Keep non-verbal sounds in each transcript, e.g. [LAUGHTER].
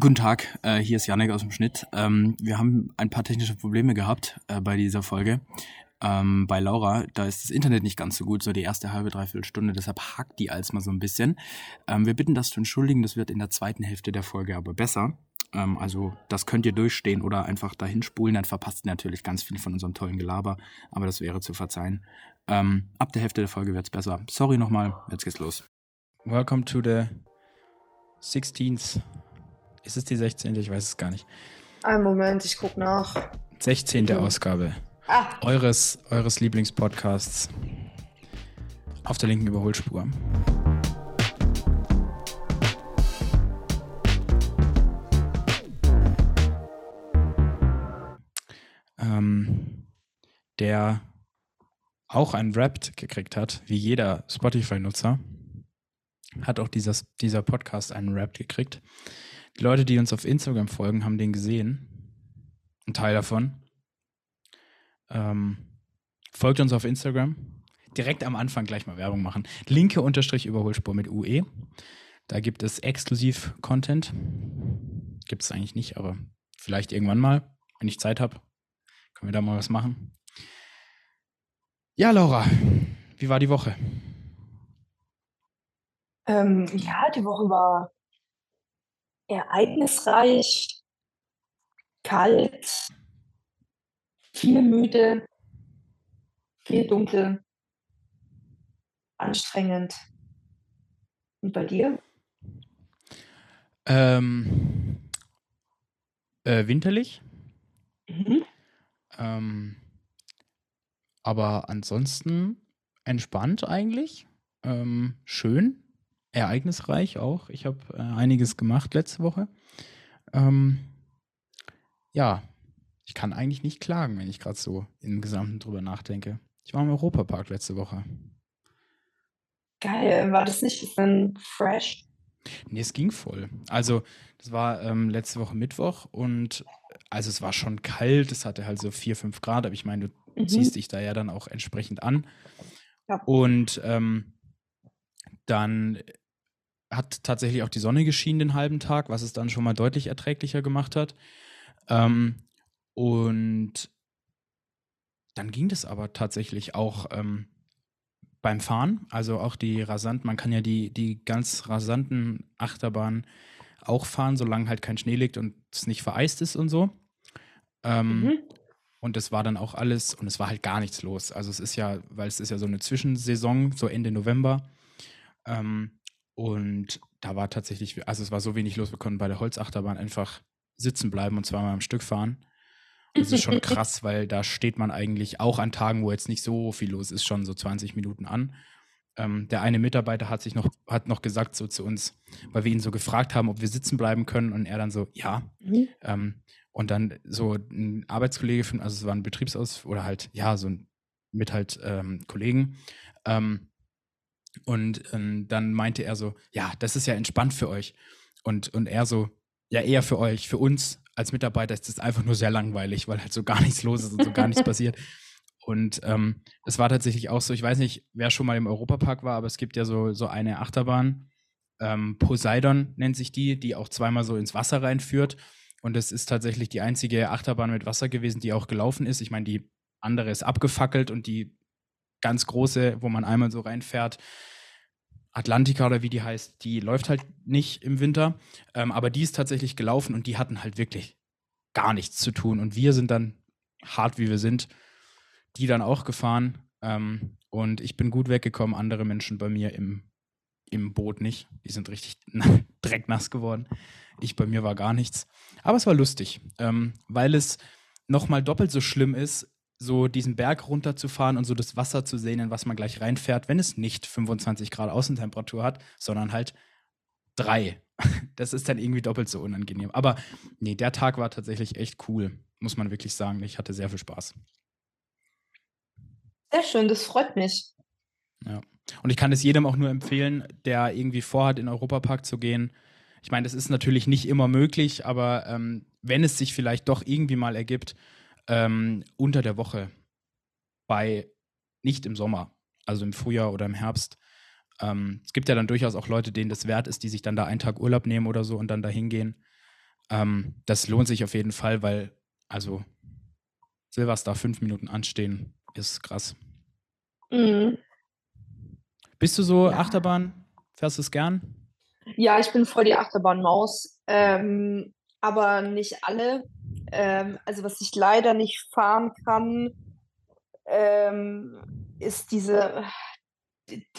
Guten Tag, äh, hier ist Janek aus dem Schnitt. Ähm, wir haben ein paar technische Probleme gehabt äh, bei dieser Folge. Ähm, bei Laura, da ist das Internet nicht ganz so gut, so die erste halbe, dreiviertel Stunde, deshalb hackt die als mal so ein bisschen. Ähm, wir bitten das zu entschuldigen, das wird in der zweiten Hälfte der Folge aber besser. Ähm, also das könnt ihr durchstehen oder einfach dahin spulen, dann verpasst ihr natürlich ganz viel von unserem tollen Gelaber, aber das wäre zu verzeihen. Ähm, ab der Hälfte der Folge wird's besser. Sorry nochmal, jetzt geht's los. Welcome to the 16th ist es die 16.? Ich weiß es gar nicht. Einen Moment, ich guck nach. 16. Mhm. Ausgabe ah. eures, eures Lieblingspodcasts auf der linken Überholspur. Ähm, der auch ein Wrapped gekriegt hat, wie jeder Spotify-Nutzer, hat auch dieses, dieser Podcast einen Wrapped gekriegt. Die Leute, die uns auf Instagram folgen, haben den gesehen. Ein Teil davon. Ähm, folgt uns auf Instagram. Direkt am Anfang gleich mal Werbung machen. Linke Unterstrich Überholspur mit UE. Da gibt es exklusiv Content. Gibt es eigentlich nicht, aber vielleicht irgendwann mal, wenn ich Zeit habe, können wir da mal was machen. Ja, Laura, wie war die Woche? Ähm, ja, die Woche war ereignisreich, kalt, viel müde, viel dunkel, anstrengend. Und bei dir? Ähm, äh, winterlich. Mhm. Ähm, aber ansonsten entspannt eigentlich. Ähm, schön ereignisreich auch. Ich habe äh, einiges gemacht letzte Woche. Ähm, ja, ich kann eigentlich nicht klagen, wenn ich gerade so im Gesamten drüber nachdenke. Ich war im Europapark letzte Woche. Geil, war das nicht ein bisschen fresh? Nee, es ging voll. Also, das war ähm, letzte Woche Mittwoch und also es war schon kalt, es hatte halt so 4, 5 Grad, aber ich meine, du mhm. ziehst dich da ja dann auch entsprechend an. Ja. Und ähm, dann hat tatsächlich auch die Sonne geschienen den halben Tag, was es dann schon mal deutlich erträglicher gemacht hat. Ähm, und dann ging das aber tatsächlich auch ähm, beim Fahren, also auch die rasant, man kann ja die, die ganz rasanten Achterbahnen auch fahren, solange halt kein Schnee liegt und es nicht vereist ist und so. Ähm, mhm. Und das war dann auch alles, und es war halt gar nichts los. Also es ist ja, weil es ist ja so eine Zwischensaison, so Ende November. Ähm, und da war tatsächlich, also es war so wenig los, wir konnten bei der Holzachterbahn einfach sitzen bleiben und zweimal am Stück fahren. Und das ist schon [LAUGHS] krass, weil da steht man eigentlich auch an Tagen, wo jetzt nicht so viel los ist, schon so 20 Minuten an. Ähm, der eine Mitarbeiter hat sich noch, hat noch gesagt so zu uns, weil wir ihn so gefragt haben, ob wir sitzen bleiben können und er dann so, ja. Mhm. Ähm, und dann so ein Arbeitskollege von, also es war ein Betriebsaus oder halt, ja, so ein mit halt ähm, Kollegen, ähm, und ähm, dann meinte er so, ja, das ist ja entspannt für euch. Und, und er so, ja, eher für euch, für uns als Mitarbeiter ist das einfach nur sehr langweilig, weil halt so gar nichts los ist und so gar nichts [LAUGHS] passiert. Und ähm, es war tatsächlich auch so, ich weiß nicht, wer schon mal im Europapark war, aber es gibt ja so, so eine Achterbahn, ähm, Poseidon nennt sich die, die auch zweimal so ins Wasser reinführt. Und es ist tatsächlich die einzige Achterbahn mit Wasser gewesen, die auch gelaufen ist. Ich meine, die andere ist abgefackelt und die ganz große, wo man einmal so reinfährt. Atlantica oder wie die heißt, die läuft halt nicht im Winter, ähm, aber die ist tatsächlich gelaufen und die hatten halt wirklich gar nichts zu tun. Und wir sind dann, hart wie wir sind, die dann auch gefahren. Ähm, und ich bin gut weggekommen, andere Menschen bei mir im, im Boot nicht. Die sind richtig [LAUGHS] drecknass geworden. Ich bei mir war gar nichts. Aber es war lustig, ähm, weil es nochmal doppelt so schlimm ist, so diesen Berg runterzufahren und so das Wasser zu sehen, in was man gleich reinfährt, wenn es nicht 25 Grad Außentemperatur hat, sondern halt drei. [LAUGHS] Das ist dann irgendwie doppelt so unangenehm. Aber nee, der Tag war tatsächlich echt cool, muss man wirklich sagen. Ich hatte sehr viel Spaß. Sehr schön, das freut mich. Ja. Und ich kann es jedem auch nur empfehlen, der irgendwie vorhat, in den Europapark zu gehen. Ich meine, das ist natürlich nicht immer möglich, aber ähm, wenn es sich vielleicht doch irgendwie mal ergibt, ähm, unter der Woche bei, nicht im Sommer, also im Frühjahr oder im Herbst. Ähm, es gibt ja dann durchaus auch Leute, denen das wert ist, die sich dann da einen Tag Urlaub nehmen oder so und dann da hingehen. Ähm, das lohnt sich auf jeden Fall, weil, also Silverstar fünf Minuten anstehen, ist krass. Mhm. Bist du so Ja. Achterbahn? Fährst du es gern? Ja, ich bin voll die Achterbahnmaus, ähm, aber nicht alle. Ähm, also was ich leider nicht fahren kann, ähm, ist diese,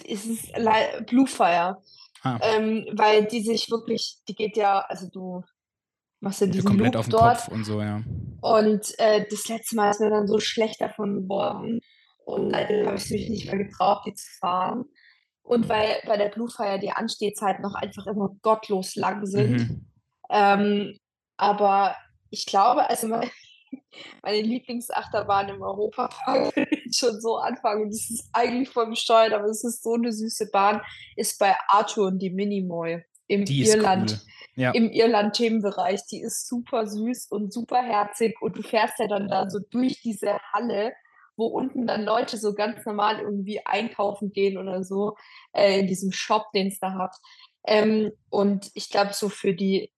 ist es lei- Bluefire, Ah, ähm, weil die sich wirklich, die geht ja, also du machst ja ja, diesen komplett Loop auf den dort Kopf und so, ja. und äh, das letzte Mal ist mir dann so schlecht davon geworden und seitdem habe ich mich nicht mehr getraut, die zu fahren. Und weil bei der Bluefire die Anstehzeiten noch einfach immer gottlos lang sind. Mhm. Ähm, aber ich glaube, also meine, [LAUGHS] meine Lieblingsachterbahn im Europapark, [LAUGHS] ich schon so anfangen, und das ist eigentlich voll bescheuert, aber es ist so eine süße Bahn, ist bei Arthur und die Minimoy im Die Irland cool. Ja. im Irland-Themenbereich. Die ist super süß und super herzig und du fährst ja dann da so durch diese Halle, wo unten dann Leute so ganz normal irgendwie einkaufen gehen oder so, äh, in diesem Shop, den es da hat. Ähm, und ich glaube, so für die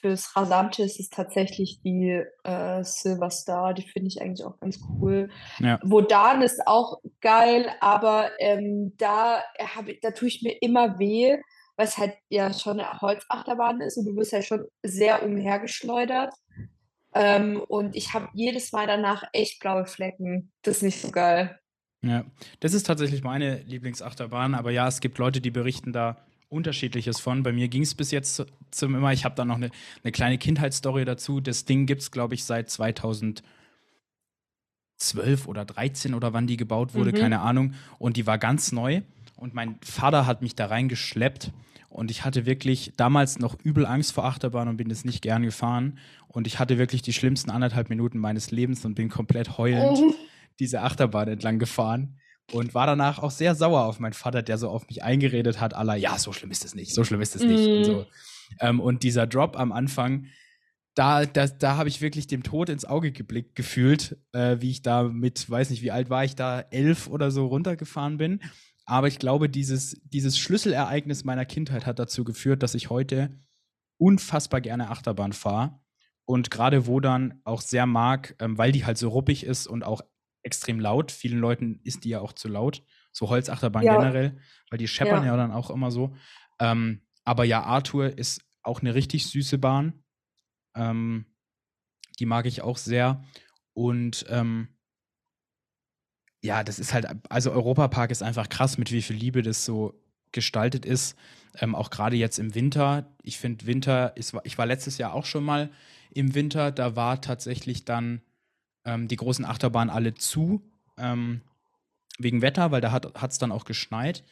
fürs Rasante ist es tatsächlich die äh, Silver Star, die finde ich eigentlich auch ganz cool. Ja. Wodan ist auch geil, aber ähm, da, hab da tue ich mir immer weh, weil es halt ja schon eine Holzachterbahn ist und du wirst ja schon sehr umhergeschleudert. Ähm, und ich habe jedes Mal danach echt blaue Flecken. Das ist nicht so geil. Ja, das ist tatsächlich meine Lieblingsachterbahn, aber ja, es gibt Leute, die berichten da unterschiedliches von. Bei mir ging es bis jetzt zu- zum immer, ich habe da noch eine, eine kleine Kindheitsstory dazu. Das Ding gibt es, glaube ich, seit 2012 oder 13 oder wann die gebaut wurde, Mhm. keine Ahnung. Und die war ganz neu und mein Vater hat mich da reingeschleppt und ich hatte wirklich damals noch übel Angst vor Achterbahn und bin es nicht gern gefahren. Und ich hatte wirklich die schlimmsten anderthalb Minuten meines Lebens und bin komplett heulend Mhm. diese Achterbahn entlang gefahren und war danach auch sehr sauer auf meinen Vater, der so auf mich eingeredet hat, aller, ja, so schlimm ist es nicht, so schlimm ist es nicht. Und, Mm. so. ähm, und dieser Drop am Anfang, da, da, da habe ich wirklich dem Tod ins Auge geblickt, gefühlt, äh, wie ich da mit, weiß nicht, wie alt war ich da, elf oder so runtergefahren bin. Aber ich glaube, dieses, dieses Schlüsselereignis meiner Kindheit hat dazu geführt, dass ich heute unfassbar gerne Achterbahn fahre. Und gerade wo dann auch sehr mag, ähm, weil die halt so ruppig ist und auch extrem laut. Vielen Leuten ist die ja auch zu laut. So Holzachterbahn Ja. generell, weil die scheppern Ja. ja. dann auch immer so. Ähm, aber ja, Arthur ist auch eine richtig süße Bahn. Ähm, die mag ich auch sehr. Und ähm, ja, das ist halt, also Europapark ist einfach krass, mit wie viel Liebe das so gestaltet ist. Ähm, auch gerade jetzt im Winter. Ich finde, Winter ist, ich war letztes Jahr auch schon mal im Winter, da war tatsächlich dann ähm, die großen Achterbahnen alle zu, ähm, wegen Wetter, weil da hat es dann auch geschneit.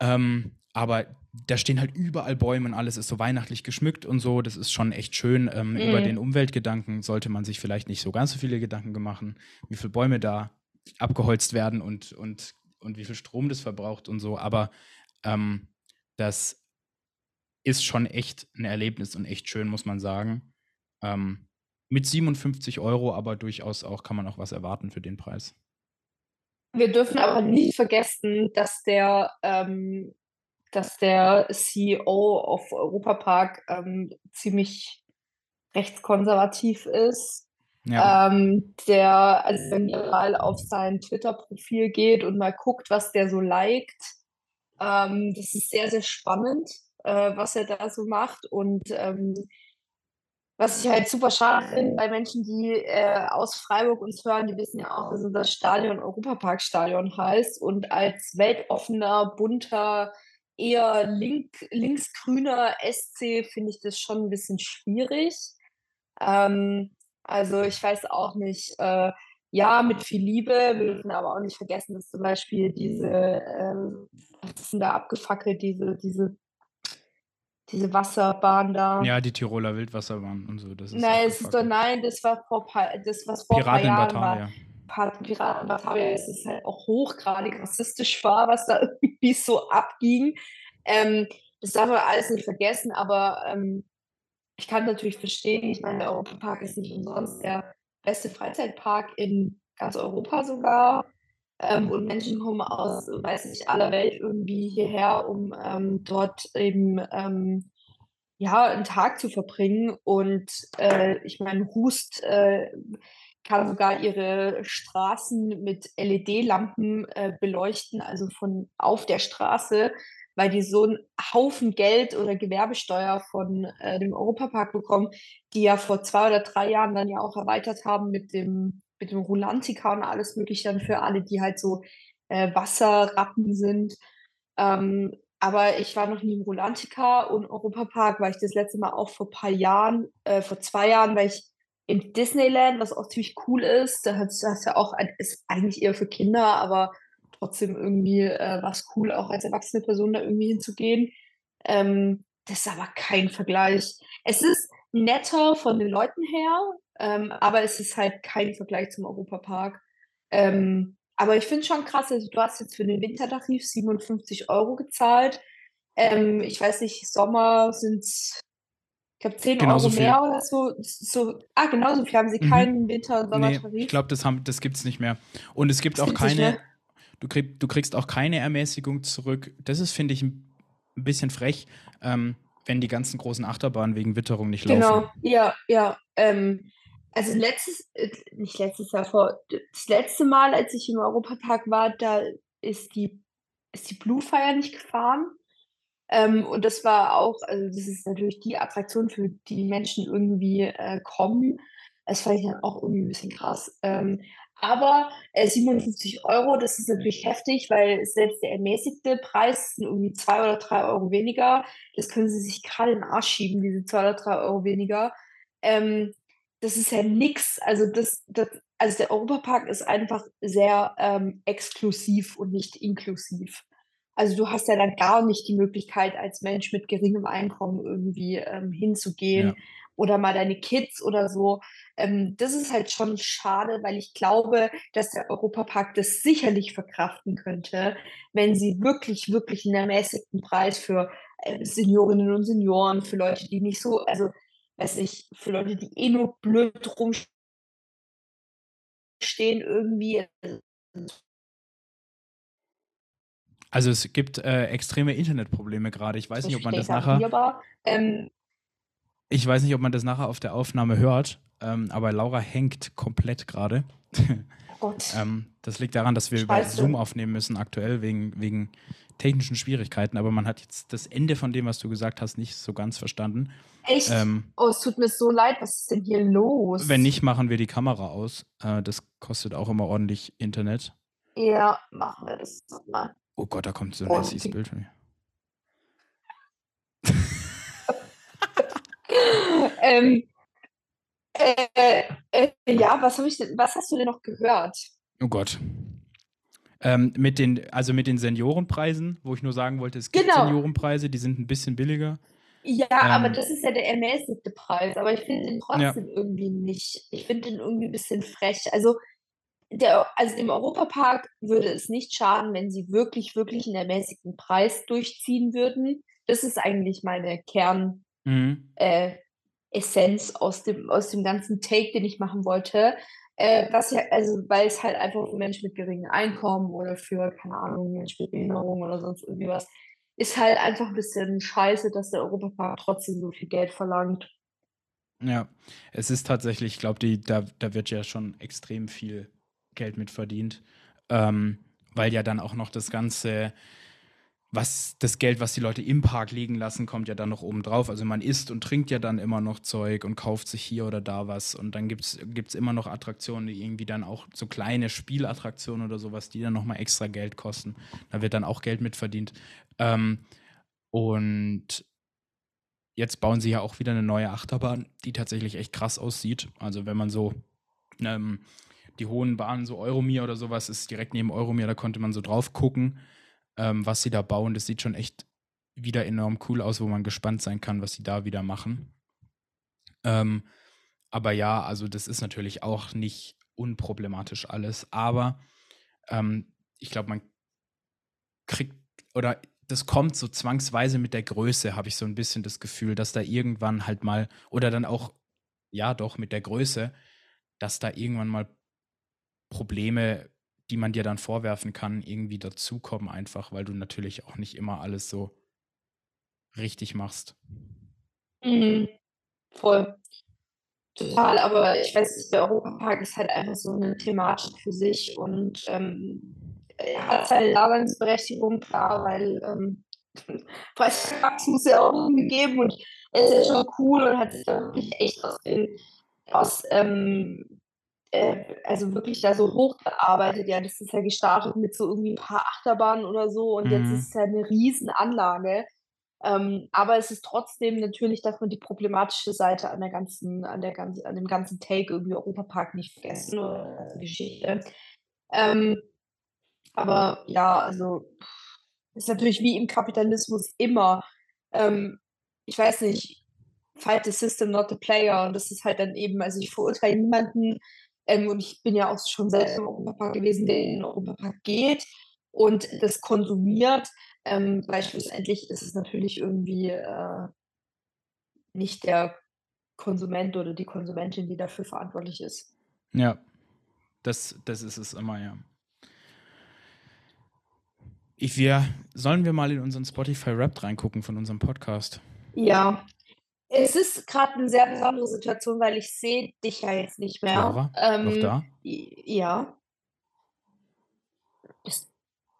Ähm, aber da stehen halt überall Bäume und alles ist so weihnachtlich geschmückt und so. Das ist schon echt schön. Ähm, Über Mhm. den Umweltgedanken sollte man sich vielleicht nicht so ganz so viele Gedanken machen, wie viele Bäume da abgeholzt werden und, und, und wie viel Strom das verbraucht und so. Aber ähm, das ist schon echt ein Erlebnis und echt schön, muss man sagen. Ähm, mit 57 Euro, aber durchaus auch kann man auch was erwarten für den Preis. Wir dürfen aber nicht vergessen, dass der, ähm, dass der CEO auf Europapark ähm, ziemlich rechtskonservativ ist. Ja, Ähm, der, also wenn ihr mal auf sein Twitter-Profil geht und mal guckt, was der so liked, ähm, das ist sehr, sehr spannend, äh, was er da so macht. Und ähm, was ich halt super schade finde bei Menschen, die äh, aus Freiburg uns hören, die wissen ja auch, dass unser Stadion Europaparkstadion heißt. Und als weltoffener, bunter, eher link, linksgrüner SC finde ich das schon ein bisschen schwierig. Ähm, also ich weiß auch nicht, äh, ja, mit viel Liebe. Wir dürfen aber auch nicht vergessen, dass zum Beispiel diese, ähm, was ist denn da abgefackelt, diese, diese, diese Wasserbahn da. ja, die Tiroler Wildwasserbahn und so. Das ist Nein, es ist doch, nein, das war vor paar, das, was vor paar Piraten in Jahren war. Piraten Batavia, es ist halt auch hochgradig rassistisch war, was da [LAUGHS] irgendwie so abging. Ähm, das darf man alles nicht vergessen, aber ähm, ich kann natürlich verstehen, ich meine, der Europapark ist nicht umsonst der beste Freizeitpark in ganz Europa sogar. Ähm, und Menschen kommen aus, weiß nicht, aller Welt irgendwie hierher, um ähm, dort eben ähm, ja, einen Tag zu verbringen. Und äh, ich meine, Hust äh, kann sogar ihre Straßen mit LED-Lampen äh, beleuchten, also von auf der Straße, weil die so einen Haufen Geld oder Gewerbesteuer von äh, dem Europapark bekommen, die ja vor zwei oder drei Jahren dann ja auch erweitert haben mit dem, mit dem Rulantica und alles Mögliche dann für alle, die halt so äh, Wasserratten sind. Ähm, aber ich war noch nie im Rulantica und Europapark war ich das letzte Mal auch vor ein paar Jahren, äh, vor zwei Jahren, weil ich in Disneyland, was auch ziemlich cool ist. Da hast, hast ja auch, ein, ist eigentlich eher für Kinder, aber trotzdem irgendwie äh, war cool, auch als erwachsene Person da irgendwie hinzugehen. Ähm, das ist aber kein Vergleich. Es ist netter von den Leuten her, ähm, aber es ist halt kein Vergleich zum Europapark. Ähm, aber ich finde schon krass, also du hast jetzt für den Wintertarif 57 Euro gezahlt. Ähm, ich weiß nicht, Sommer sind es, ich glaube, 10 Genauso Euro viel. mehr oder so. so. Ah, genauso viel haben sie Mhm. keinen Winter- und Nee, Sommertarif. ich glaube, das, haben- das gibt es nicht mehr. Und es gibt Das auch keine, du, krieg, du kriegst auch keine Ermäßigung zurück. Das ist, finde ich, ein ein bisschen frech, ähm, wenn die ganzen großen Achterbahnen wegen Witterung nicht laufen. Genau, ja, ja. Ähm, also letztes, äh, nicht letztes Jahr, vor das letzte Mal, als ich im Europapark war, da ist die, ist die Blue Fire nicht gefahren. Ähm, und das war auch, also das ist natürlich die Attraktion, für die die Menschen irgendwie äh, kommen. Das fand ich dann auch irgendwie ein bisschen krass. Ähm, aber äh, 57 Euro, das ist natürlich heftig, weil selbst der ermäßigte Preis sind irgendwie zwei oder drei Euro weniger. Das können sie sich gerade in den Arsch schieben, diese zwei oder drei Euro weniger. Ähm, das ist ja nix. Also das, das, also der Europapark ist einfach sehr ähm, exklusiv und nicht inklusiv. Also du hast ja dann gar nicht die Möglichkeit, als Mensch mit geringem Einkommen irgendwie ähm, hinzugehen Ja. Oder mal deine Kids oder so. Ähm, das ist halt schon schade, weil ich glaube, dass der Europapark das sicherlich verkraften könnte, wenn sie wirklich, wirklich einen ermäßigten Preis für äh, Seniorinnen und Senioren, für Leute, die nicht so, also weiß ich, für Leute, die eh nur blöd rumstehen irgendwie. Also es gibt äh, extreme Internetprobleme gerade. Ich weiß nicht, ob man das nachher, nachher. Ähm, ich weiß nicht, ob man das nachher auf der Aufnahme hört, ähm, aber Laura hängt komplett gerade. [LAUGHS] oh Gott. ähm, das liegt daran, dass wir über Scheiße. Zoom aufnehmen müssen aktuell wegen, wegen technischen Schwierigkeiten. Aber man hat jetzt das Ende von dem, was du gesagt hast, nicht so ganz verstanden. Echt? Ähm, oh, es tut mir so leid. Was ist denn hier los? wenn nicht, machen wir die Kamera aus. Äh, das kostet auch immer ordentlich Internet. Ja, machen wir das mal. Oh Gott, da kommt so ein Oh, hässliches. Bild von mir. Ähm, äh, äh, ja, was, ich denn, was hast du denn noch gehört? Oh Gott. Ähm, mit den, also mit den Seniorenpreisen, wo ich nur sagen wollte, es gibt Genau. Seniorenpreise, die sind ein bisschen billiger. Ja, aber Ähm, das ist ja der ermäßigte Preis. Aber ich finde den trotzdem irgendwie nicht. Ich finde den irgendwie ein bisschen frech. Also, der, also dem Europapark würde es nicht schaden, wenn sie wirklich, wirklich einen ermäßigten Preis durchziehen würden. Das ist eigentlich meine Kern, Mhm. äh, Essenz aus dem, aus dem ganzen Take, den ich machen wollte. Äh, was ja, also, weil es halt einfach für Menschen mit geringem Einkommen oder für, keine Ahnung, Menschen mit Behinderung oder sonst irgendwie was, ist halt einfach ein bisschen scheiße, dass der Europapark trotzdem so viel Geld verlangt. Ja, es ist tatsächlich, ich glaube, da, da wird ja schon extrem viel Geld mit verdient, ähm, weil ja dann auch noch das ganze, was das Geld, was die Leute im Park liegen lassen, kommt ja dann noch oben drauf. Also man isst und trinkt ja dann immer noch Zeug und kauft sich hier oder da was und dann gibt es immer noch Attraktionen, die irgendwie dann auch so kleine Spielattraktionen oder sowas, die dann nochmal extra Geld kosten. Da wird dann auch Geld mit verdient. Ähm, und jetzt bauen sie ja auch wieder eine neue Achterbahn, die tatsächlich echt krass aussieht. Also wenn man so ähm, die hohen Bahnen, so Euromir oder sowas, ist direkt neben Euromir, da konnte man so drauf gucken, ähm, was sie da bauen. Das sieht schon echt wieder enorm cool aus, wo man gespannt sein kann, was sie da wieder machen. Ähm, aber ja, also das ist natürlich auch nicht unproblematisch alles, aber ähm, ich glaube, man kriegt oder das kommt so zwangsweise mit der Größe, habe ich so ein bisschen das Gefühl, dass da irgendwann halt mal, oder dann auch, ja doch, mit der Größe, dass da irgendwann mal Probleme, die man dir dann vorwerfen kann, irgendwie dazukommen, einfach, weil du natürlich auch nicht immer alles so richtig machst. Mhm. Voll. Total, aber ich weiß der Europapark ist halt einfach so eine Thematik für sich und ähm, hat seine Daseinsberechtigung, klar, weil ähm, [LAUGHS] muss ja auch gegeben und er ist ja schon cool und hat sich da wirklich echt aus, den, aus ähm, äh, also wirklich da so hochgearbeitet. Ja, das ist ja gestartet mit so irgendwie ein paar Achterbahnen oder so und jetzt Mhm. ist es ja eine Riesenanlage. Ähm, aber es ist trotzdem natürlich, darf man die problematische Seite an der ganzen, an der ganzen, an dem ganzen Take irgendwie Europapark nicht vergessen oder der ganzen Geschichte. Ähm, aber ja, also ist natürlich wie im Kapitalismus immer. Ähm, ich weiß nicht, fight the system, not the player. Und das ist halt dann eben, also ich verurteile niemanden, ähm, und ich bin ja auch schon selbst im Europapark gewesen, der in den Europapark geht und das konsumiert. Ähm, weil schlussendlich ist es natürlich irgendwie äh, nicht der Konsument oder die Konsumentin, die dafür verantwortlich ist. Ja, das, das ist es immer, ja. Ich, wir, sollen wir mal in unseren Spotify Rap reingucken von unserem Podcast? Ja. Es ist gerade eine sehr besondere Situation, weil ich sehe dich ja jetzt nicht mehr. Laura, noch Ähm, da? i- ja. Bist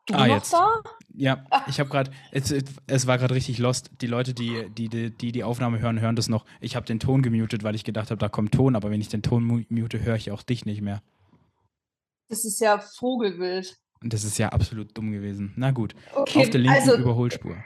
du Ah, noch jetzt. da? Ja, Ah. ich habe gerade, es, es war gerade richtig lost. Die Leute, die die, die, die die Aufnahme hören, hören das noch. Ich habe den Ton gemutet, weil ich gedacht habe, da kommt Ton, aber wenn ich den Ton mu- mute, höre ich auch dich nicht mehr. Das ist ja Vogelwild. Und das ist ja absolut dumm gewesen. Na gut, Okay, auf der linken also Überholspur.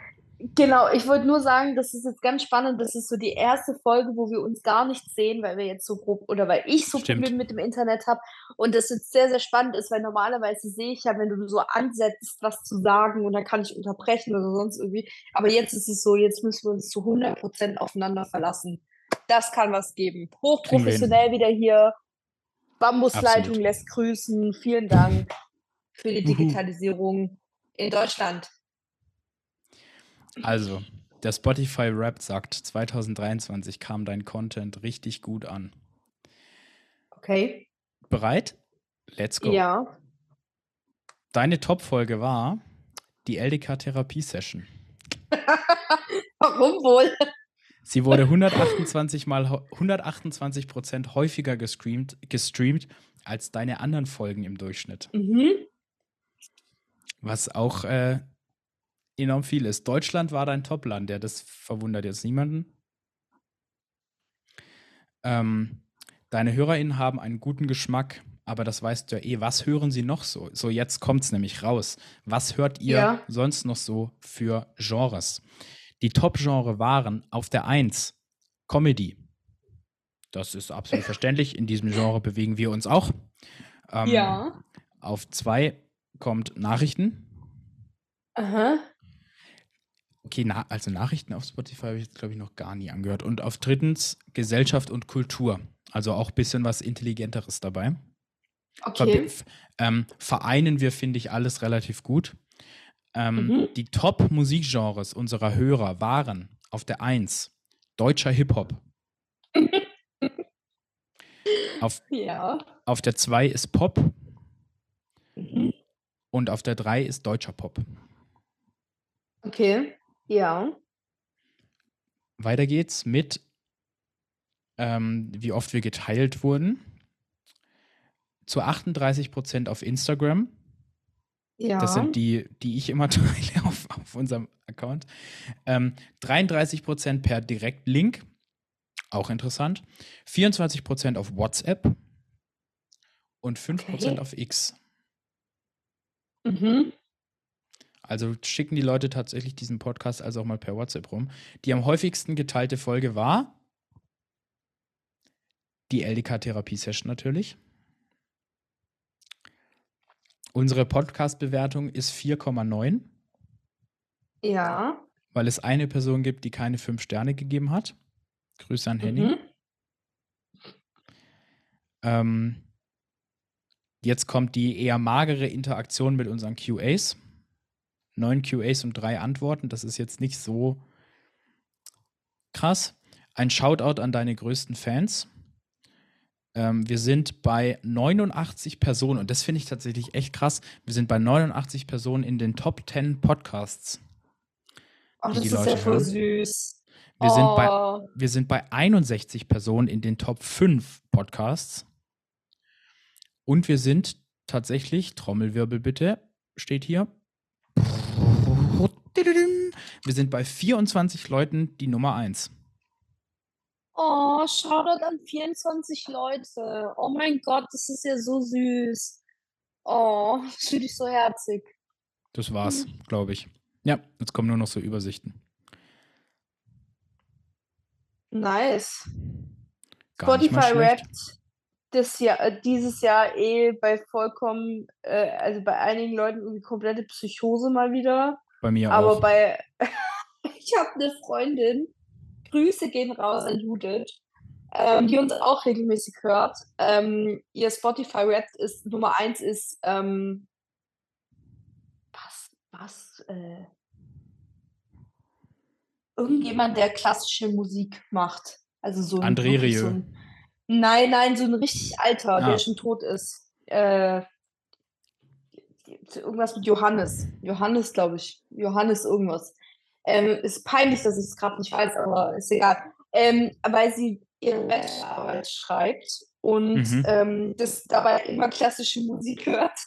Genau, ich wollte nur sagen, das ist jetzt ganz spannend. Das ist so die erste Folge, wo wir uns gar nicht sehen, weil wir jetzt so grob oder weil ich so Stimmt. Probleme mit dem Internet habe. Und das jetzt sehr, sehr spannend ist, weil normalerweise sehe ich ja, wenn du so ansetzt, was zu sagen und dann kann ich unterbrechen oder sonst irgendwie. Aber jetzt ist es so, jetzt müssen wir uns zu 100% aufeinander verlassen. Das kann was geben. Hochprofessionell wieder hier. Bambusleitung lässt grüßen. Vielen Dank für die. Digitalisierung in Deutschland. Also, der Spotify Rap sagt, 2023 kam dein Content richtig gut an. Okay. Bereit? Let's go. Ja. Deine Top-Folge war die LDK-Therapie-Session. [LAUGHS] Warum wohl? Sie wurde 128 mal 128 Prozent häufiger gestreamt, gestreamt als deine anderen Folgen im Durchschnitt. Mhm. Was auch äh, enorm viel ist. Deutschland war dein Top-Land, ja, das verwundert jetzt niemanden. Ähm, deine HörerInnen haben einen guten Geschmack, aber das weißt du ja eh. Was hören sie noch so? So, jetzt kommt es nämlich raus. Was hört ihr Ja. sonst noch so für Genres? Die Top-Genre waren auf der 1 Comedy. Das ist absolut verständlich. In diesem Genre bewegen wir uns auch. Ähm, Ja. Auf 2 kommt Nachrichten. Aha. Okay, na, also Nachrichten auf Spotify habe ich jetzt, glaube ich, noch gar nie angehört. Und auf drittens Gesellschaft und Kultur. Also auch ein bisschen was Intelligenteres dabei. Okay. Verbi- Ähm, vereinen wir, finde ich, alles relativ gut. Ähm, Mhm. Die Top-Musikgenres unserer Hörer waren auf der 1 deutscher Hip-Hop. [LAUGHS] auf, Ja. auf der 2 ist Pop Mhm. und auf der 3 ist deutscher Pop. Okay. Ja. Weiter geht's mit, ähm, wie oft wir geteilt wurden. Zu 38% auf Instagram. Ja. Das sind die, die ich immer [LAUGHS] teile auf, auf unserem Account. Ähm, 33% per Direktlink. Auch interessant. 24% auf WhatsApp. Und 5% Okay. auf X. Mhm. Also schicken die Leute tatsächlich diesen Podcast also auch mal per WhatsApp rum. Die am häufigsten geteilte Folge war die LDK-Therapie-Session natürlich. Unsere Podcast-Bewertung ist 4,9, Ja. weil es eine Person gibt, die keine fünf Sterne gegeben hat. Grüße an Henning. Mhm. Ähm, jetzt kommt die eher magere Interaktion mit unseren QAs. Neun QAs und drei Antworten. Das ist jetzt nicht so krass. Ein Shoutout an deine größten Fans. Ähm, wir sind bei 89 Personen und das finde ich tatsächlich echt krass. Wir sind bei 89 Personen in den Top 10 Podcasts. Oh, Die das ist ja Leute voll hören. süß. Wir, sind bei, Oh, wir sind bei 61 Personen in den Top 5 Podcasts. Und wir sind tatsächlich, Trommelwirbel bitte, steht hier. Wir sind bei 24 Leuten die Nummer 1. oh, Shoutout an 24 Leute. Oh mein Gott, das ist ja so süß. Oh, das fühle ich so herzig. Das war's, glaube ich. Ja, jetzt kommen nur noch so Übersichten. Nice. Gar Spotify rappt das Jahr, äh, dieses Jahr eh bei vollkommen, äh, also bei einigen Leuten irgendwie komplette Psychose mal wieder. Bei mir Aber auch. bei, [LAUGHS] ich habe eine Freundin, Grüße gehen raus an Judith, ähm, die uns auch regelmäßig hört. Ähm, ihr Spotify Rap ist Nummer eins ist ähm, was, was, äh, irgendjemand, der klassische Musik macht. Also so ein, André so Rieu. ein, Nein, nein, so ein richtig alter, Ah. der schon tot ist. Äh, irgendwas mit Johannes. Johannes, glaube ich. Johannes irgendwas. Ähm, ist peinlich, dass ich es gerade nicht weiß, aber ist egal. Ähm, weil sie ihre Bachelorarbeit schreibt und Mhm. ähm, das dabei immer klassische Musik hört.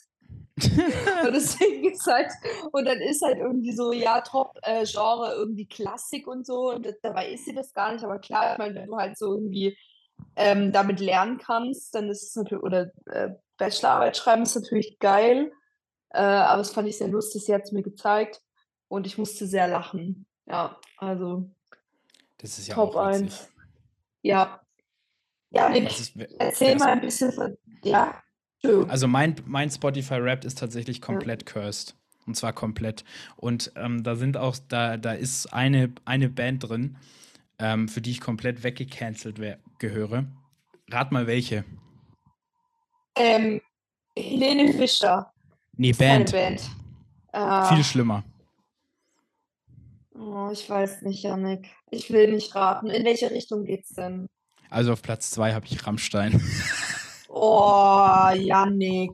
[LAUGHS] und deswegen ist halt, und dann ist halt irgendwie so, ja, Top-Genre, irgendwie Klassik und so. Und das, dabei ist sie das gar nicht, aber klar, ich meine, wenn du halt so irgendwie ähm, damit lernen kannst, dann ist es natürlich, oder äh, Bachelorarbeit schreiben ist natürlich geil. Äh, aber das fand ich sehr lustig, sie hat es mir gezeigt und ich musste sehr lachen. Ja, also Das ist ja Top auch 1. witzig. Ja. Ja, Nick, Das ist, erzähl mal ein bisschen von. Ja, schön. Also mein, mein Spotify Rap ist tatsächlich komplett cursed. Und zwar komplett. Und ähm, da sind auch, da, da ist eine, eine Band drin, ähm, für die ich komplett weggecancelt gehöre. Rat mal welche. Ähm, Helene Fischer. Nee, Band. Band. Ah, Viel schlimmer. oh, ich weiß nicht, Janik. Ich will nicht raten. In welche Richtung geht's denn? Also auf Platz zwei habe ich Rammstein. [LAUGHS] Oh, Janik.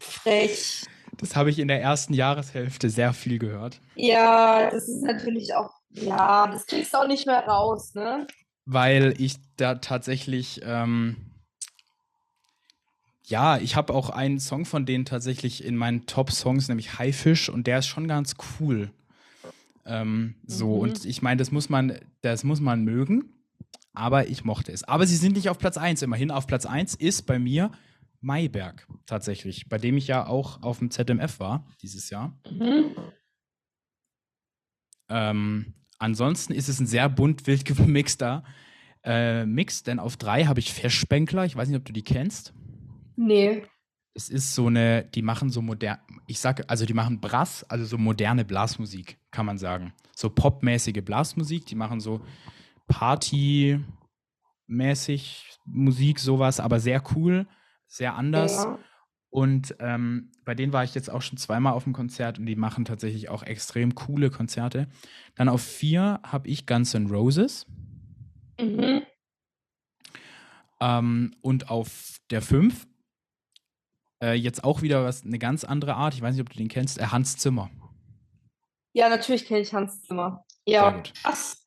Frech. Das habe ich in der ersten Jahreshälfte sehr viel gehört. Ja, das ist natürlich auch. Ja, das kriegst du auch nicht mehr raus, ne? weil ich da tatsächlich, ähm, ja, ich habe auch einen Song von denen tatsächlich in meinen Top-Songs, nämlich Haifisch, und der ist schon ganz cool. Ähm, so, Mhm. und ich meine, das muss man, das muss man mögen, aber ich mochte es. Aber sie sind nicht auf Platz 1, immerhin. Auf Platz 1 ist bei mir Mayberg tatsächlich, bei dem ich ja auch auf dem ZMF war dieses Jahr. Mhm. Ähm, ansonsten ist es ein sehr bunt wild [LAUGHS] gemixter äh, Mix, denn auf drei habe ich Feschbänkler. Ich weiß nicht, ob du die kennst. Nee. Es ist so eine, die machen so modern, ich sage, also die machen Brass, also so moderne Blasmusik, kann man sagen. So popmäßige Blasmusik, die machen so Party-mäßig Musik, sowas, aber sehr cool, sehr anders. Ja. Und ähm, bei denen war ich jetzt auch schon zweimal auf dem Konzert und die machen tatsächlich auch extrem coole Konzerte. Dann auf vier habe ich Guns N' Roses. Mhm. Ähm, und auf der fünf äh, jetzt auch wieder was, eine ganz andere Art. Ich weiß nicht, ob du den kennst. Äh, Hans Zimmer. Ja, natürlich kenne ich Hans Zimmer. Ja, krass.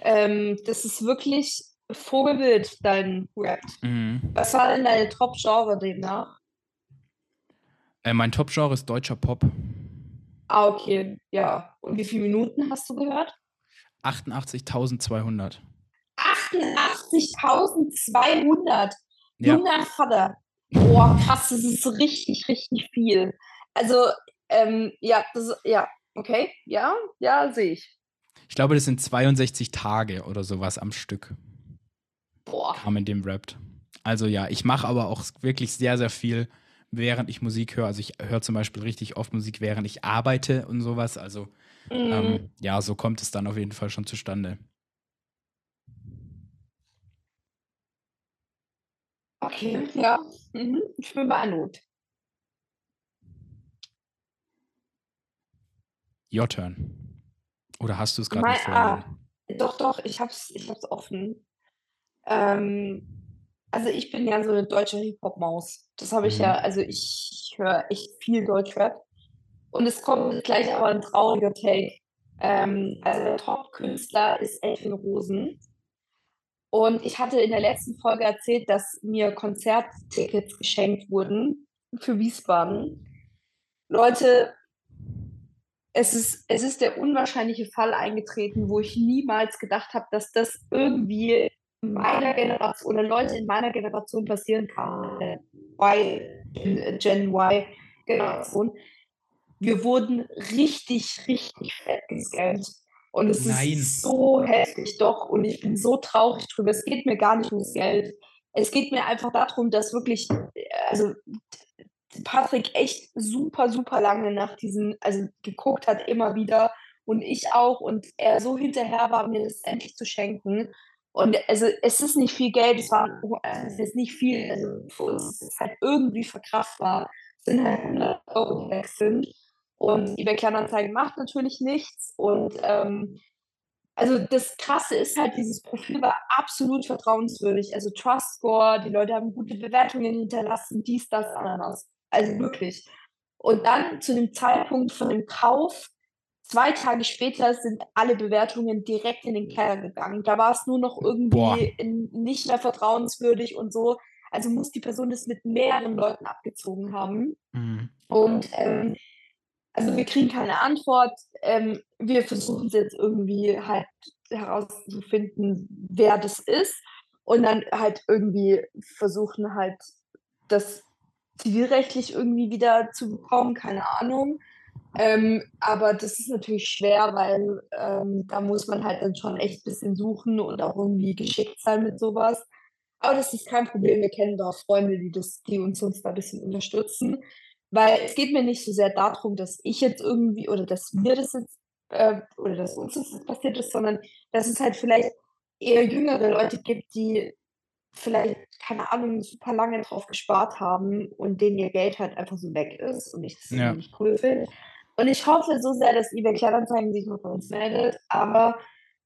Ähm, das ist wirklich Vogelbild, dein Rap. Mhm. Was war denn deine Top-Genre demnach? Äh, mein Top-Genre ist deutscher Pop. Ah, okay, ja. Und wie viele Minuten hast du gehört? 88.200. 88.200. Ja. Junger Vater. Boah, krass, das ist richtig, richtig viel. Also, ähm, ja, das ja, okay, ja, ja, sehe ich. Ich glaube, das sind 62 Tage oder sowas am Stück. Boah, kam in dem Rap. Also ja, ich mache aber auch wirklich sehr, sehr viel, während ich Musik höre. Also ich höre zum Beispiel richtig oft Musik, während ich arbeite und sowas. Also mm, ähm, ja, so kommt es dann auf jeden Fall schon zustande. Okay, ja, mhm. ich bin beeindruckt. Your turn. Oder hast du es gerade nicht vorliegen? ah, doch, doch, ich hab's, ich hab's offen. Ähm, also ich bin ja so eine deutsche Hip-Hop-Maus. Das habe ich Mhm. ja, also ich höre echt viel Deutschrap. Und es kommt gleich aber ein trauriger Take. Ähm, also der Top-Künstler ist Elfin Rosen. Und ich hatte in der letzten Folge erzählt, dass mir Konzerttickets geschenkt wurden für Wiesbaden. Leute, es ist, es ist der unwahrscheinliche Fall eingetreten, wo ich niemals gedacht habe, dass das irgendwie meiner Generation oder Leute in meiner Generation passieren kann. Y, Gen Y Generation. Wir wurden richtig, richtig fett gescannt. Und es Nein. ist so heftig, doch. Und ich bin so traurig drüber. Es geht mir gar nicht ums Geld. Es geht mir einfach darum, dass wirklich, also Patrick echt super, super lange nach diesen, also geguckt hat, immer wieder. Und ich auch. Und er so hinterher war, mir das endlich zu schenken. Und also es ist nicht viel Geld, es war es ist nicht viel, also für uns ist es halt irgendwie verkraftbar. Es sind halt 100 Euro, die weg sind. Und eBay Kleinanzeigen macht natürlich nichts. Und ähm, also das Krasse ist halt, dieses Profil war absolut vertrauenswürdig. Also Trust Score, die Leute haben gute Bewertungen hinterlassen, dies, das, Ananas. Also wirklich. Und dann zu dem Zeitpunkt von dem Kauf, zwei Tage später sind alle Bewertungen direkt in den Keller gegangen. Da war es nur noch irgendwie in, nicht mehr vertrauenswürdig und so. Also muss die Person das mit mehreren Leuten abgezogen haben. Mhm. Und ähm, also wir kriegen keine Antwort. Ähm, wir versuchen es jetzt irgendwie halt herauszufinden, wer das ist. Und dann halt irgendwie versuchen halt das zivilrechtlich irgendwie wieder zu bekommen, keine Ahnung. Ähm, aber das ist natürlich schwer, weil ähm, da muss man halt dann schon echt ein bisschen suchen und auch irgendwie geschickt sein mit sowas. Aber das ist kein Problem. Wir kennen da Freunde, die, das, die uns, uns da ein bisschen unterstützen. Weil es geht mir nicht so sehr darum, dass ich jetzt irgendwie oder dass mir das jetzt äh, oder dass uns das jetzt passiert ist, sondern dass es halt vielleicht eher jüngere Leute gibt, die vielleicht, keine Ahnung, super lange drauf gespart haben und denen ihr Geld halt einfach so weg ist und ich das ja. nicht cool finde. Und ich hoffe so sehr, dass eBay Kleinanzeigen sich noch bei uns meldet, aber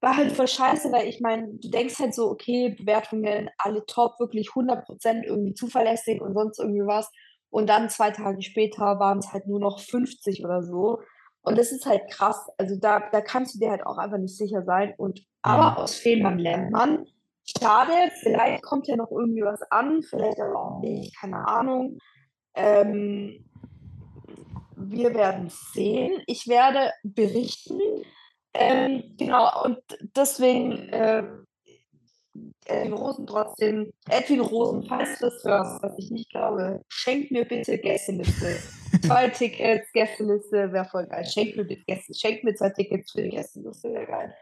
war halt voll scheiße, weil ich meine, du denkst halt so, okay, Bewertungen alle top, wirklich 100% irgendwie zuverlässig und sonst irgendwie was. Und dann zwei Tage später waren es halt nur noch 50 oder so. Und das ist halt krass. Also da, da kannst du dir halt auch einfach nicht sicher sein. Und aber aus Fehlern lernt man. Schade, vielleicht kommt ja noch irgendwie was an, vielleicht aber auch nicht, keine Ahnung. Ähm, wir werden sehen. Ich werde berichten. Ähm, genau, und deswegen äh, Edwin Rosen trotzdem, Edwin Rosen, falls du das hörst, was ich nicht glaube, schenk mir bitte Gästeliste. [LAUGHS] zwei Tickets, Gästeliste, wäre voll geil. Schenk mir bitte Gäste, schenk mir zwei Tickets für die Gästeliste, wäre geil.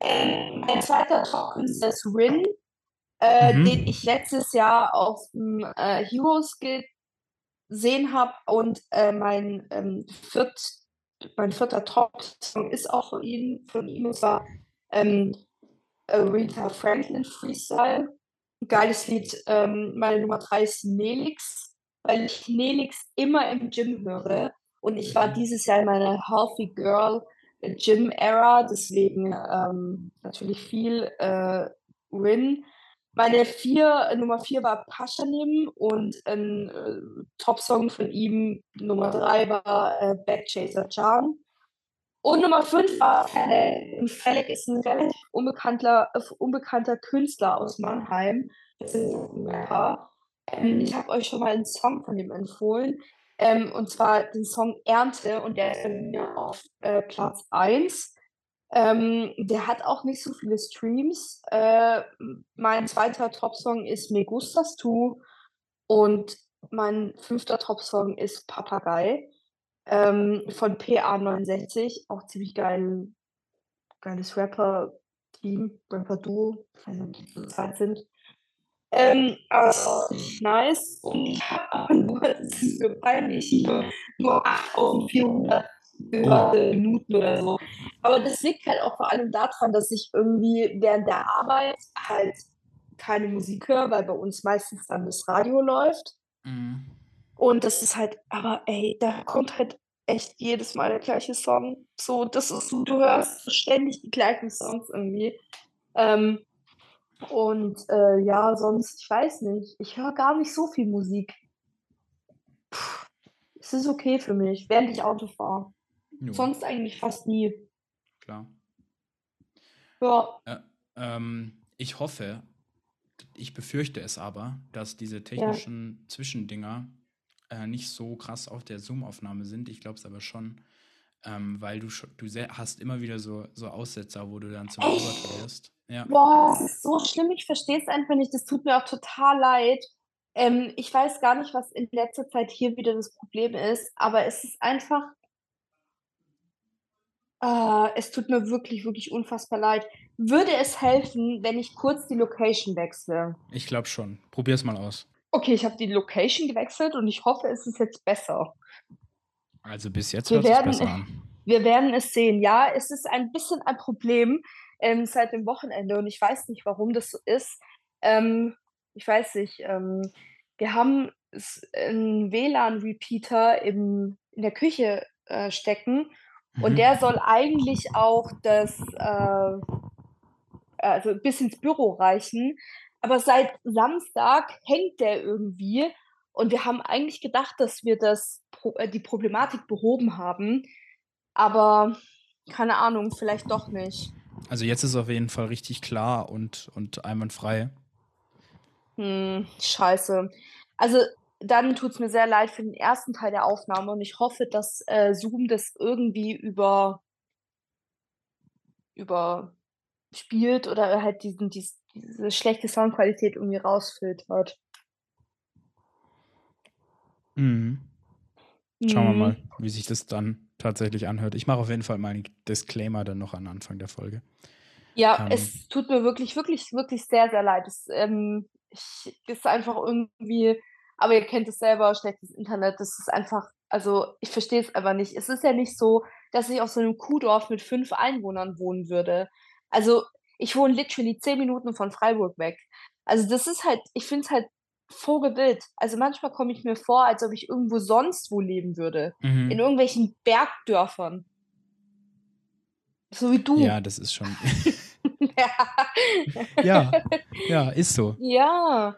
Ähm, mein zweiter Top-Künstler ist Rin, äh, mhm. den ich letztes Jahr auf dem äh, Heroes gesehen habe und äh, mein, ähm, viert, mein vierter Top-Song ist auch von ihm, von ihm, und zwar ähm, Aretha Franklin Freestyle. Geiles Lied. Ähm, meine Nummer drei ist Nelix, weil ich Nelix immer im Gym höre. Und ich war dieses Jahr in meiner Healthy Girl Gym Era, deswegen ähm, natürlich viel äh, Rin. Meine vier, Nummer vier war Paschanim und ein äh, Top-Song von ihm, Nummer drei war äh, Backchaser Chan. Und Nummer 5 war Felek. Und Felek ist ein relativ unbekannter, äh, unbekannter Künstler aus Mannheim. Das ist ein Rapper. Ähm, ich habe euch schon mal einen Song von ihm empfohlen. Ähm, und zwar den Song Ernte. Und der ist bei mir auf äh, Platz 1. Ähm, der hat auch nicht so viele Streams. Äh, mein zweiter Top-Song ist Me Gustas Tu. Und mein fünfter Top-Song ist Papagei ähm, von PA69, auch ziemlich geil, geiles Rapper-Team, Rapper-Duo, ob die so Zeit sind. Ähm, aber nice und ich habe aber nur, das ist mir peinlich, nur, nur 8400 gehörte Minuten oder so. Aber das liegt halt auch vor allem daran, dass ich irgendwie während der Arbeit halt keine Musik höre, weil bei uns meistens dann das Radio läuft. Mhm. Und das ist halt, aber ey, da kommt halt echt jedes Mal der gleiche Song. So, das ist so, du hörst ständig die gleichen Songs irgendwie. Ähm, und äh, ja, sonst, ich weiß nicht, ich höre gar nicht so viel Musik. es ist okay für mich, während ich Auto fahre. Sonst eigentlich fast nie. klar. Ja. Äh, ähm, ich hoffe, ich befürchte es aber, dass diese technischen ja. Zwischendinger äh, nicht so krass auf der Zoom-Aufnahme sind. Ich glaube es aber schon, ähm, weil du, du hast immer wieder so, so Aussetzer, wo du dann zum Robot wirst. Ja. Boah, das ist so schlimm, ich verstehe es einfach nicht. Das tut mir auch total leid. Ähm, ich weiß gar nicht, was in letzter Zeit hier wieder das Problem ist, aber es ist einfach. Äh, es tut mir wirklich, wirklich unfassbar leid. Würde es helfen, wenn ich kurz die Location wechsle? Ich glaube schon. Probier es mal aus. Okay, ich habe die Location gewechselt und ich hoffe, es ist jetzt besser. Also bis jetzt hört es besser an. Wir werden es sehen. Ja, es ist ein bisschen ein Problem ähm, seit dem Wochenende und ich weiß nicht, warum das so ist. Ähm, ich weiß nicht. Ähm, wir haben einen WLAN-Repeater in der Küche äh, stecken mhm. und der soll eigentlich auch das, äh, also bis ins Büro reichen. Aber seit Samstag hängt der irgendwie und wir haben eigentlich gedacht, dass wir das, äh, die Problematik behoben haben. Aber keine Ahnung, vielleicht doch nicht. Also jetzt ist auf jeden Fall richtig klar und, und einwandfrei. Hm, scheiße. Also dann tut es mir sehr leid für den ersten Teil der Aufnahme und ich hoffe, dass äh, Zoom das irgendwie über überspielt oder halt diesen, dies, diese schlechte Soundqualität irgendwie rausfiltert. Mhm. Schauen wir mhm. mal, wie sich das dann tatsächlich anhört. Ich mache auf jeden Fall mal einen Disclaimer dann noch am Anfang der Folge. Ja, ähm, es tut mir wirklich, wirklich, wirklich sehr, sehr leid. Es ähm, ich, ist einfach irgendwie, aber ihr kennt es selber, schlechtes Internet, das ist einfach, also ich verstehe es einfach nicht. Es ist ja nicht so, dass ich auf so einem Kuhdorf mit fünf Einwohnern wohnen würde. Also ich wohne literally zehn Minuten von Freiburg weg. Also das ist halt, ich finde es halt Vogelbild. Also manchmal komme ich mir vor, als ob ich irgendwo sonst wo leben würde. Mhm. In irgendwelchen Bergdörfern. So wie du. Ja, das ist schon. [LAUGHS] ja. ja, ist so. Ja,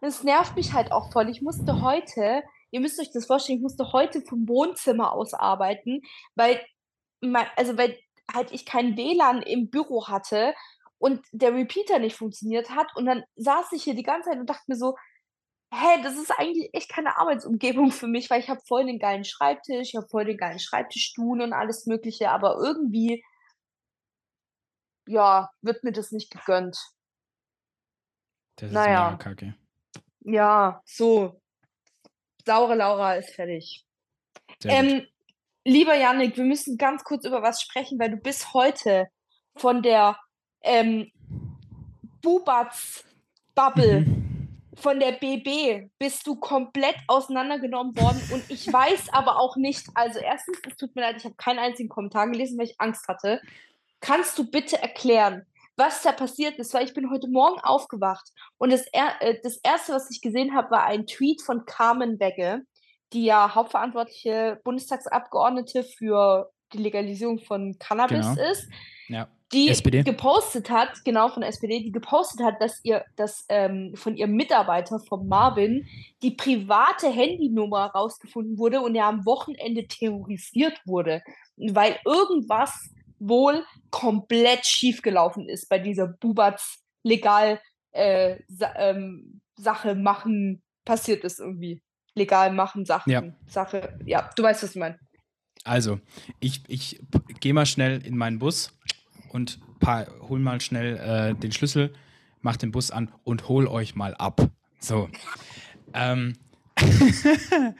das nervt mich halt auch voll. Ich musste heute, ihr müsst euch das vorstellen, ich musste heute vom Wohnzimmer aus arbeiten, weil, also weil halt ich kein WLAN im Büro hatte und der Repeater nicht funktioniert hat. Und dann saß ich hier die ganze Zeit und dachte mir so, hä, das ist eigentlich echt keine Arbeitsumgebung für mich, weil ich habe voll den geilen Schreibtisch, ich habe voll den geilen Schreibtischstuhl und alles Mögliche, aber irgendwie ja, wird mir das nicht gegönnt. Das naja. ist kacke. Ja, so. Saure Laura ist fertig. Ähm, lieber Yannick, wir müssen ganz kurz über was sprechen, weil du bis heute von der ähm, Bubats Bubble mhm. von der BB bist du komplett auseinandergenommen worden und ich weiß aber auch nicht, also erstens, es tut mir leid, ich habe keinen einzigen Kommentar gelesen, weil ich Angst hatte kannst du bitte erklären, was da passiert ist? Weil ich bin heute Morgen aufgewacht und das, er äh, das Erste, was ich gesehen habe, war ein Tweet von Carmen Begge, die ja hauptverantwortliche Bundestagsabgeordnete für die Legalisierung von Cannabis genau. ist. Ja. Die SPD. gepostet hat, genau von der SPD, die gepostet hat, dass ihr, dass ähm, von ihrem Mitarbeiter, von Marvin, die private Handynummer rausgefunden wurde und er am Wochenende terrorisiert wurde, weil irgendwas wohl komplett schiefgelaufen ist bei dieser Bubats legal äh, sa ähm, Sache machen, passiert ist irgendwie. Legal machen Sachen. Ja. Sache. Ja, du weißt, was ich meine. Also, ich, ich gehe mal schnell in meinen Bus und paar, hol mal schnell äh, den Schlüssel, mach den Bus an und hol euch mal ab. So. ähm. [LAUGHS]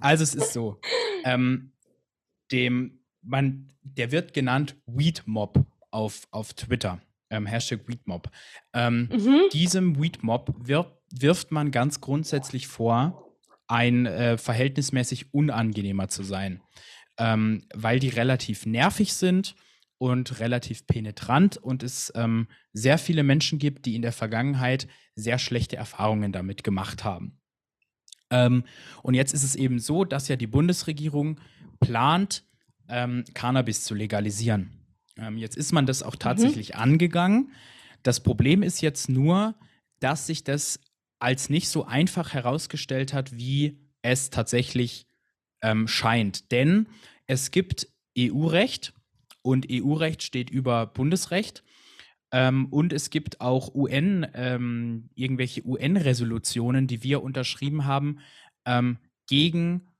also es ist so. Ähm, dem man, der wird genannt Weedmob auf, auf Twitter. Ähm, Hashtag Weedmob. Ähm, mhm. Diesem Weedmob wirft, wirft man ganz grundsätzlich vor, ein äh, verhältnismäßig unangenehmer zu sein, ähm, weil die relativ nervig sind und relativ penetrant und es ähm, sehr viele Menschen gibt, die in der Vergangenheit sehr schlechte Erfahrungen damit gemacht haben. Ähm, und jetzt ist es eben so, dass ja die Bundesregierung plant, ähm, Cannabis zu legalisieren. Ähm, jetzt ist man das auch mhm. tatsächlich mhm. angegangen. Das Problem ist jetzt nur, dass sich das als nicht so einfach herausgestellt hat, wie es tatsächlich ähm, scheint. Denn es gibt EU-Recht und EU-Recht steht über Bundesrecht. Ähm, und es gibt auch UN, ähm, irgendwelche UN-Resolutionen, die wir unterschrieben haben, ähm, gegen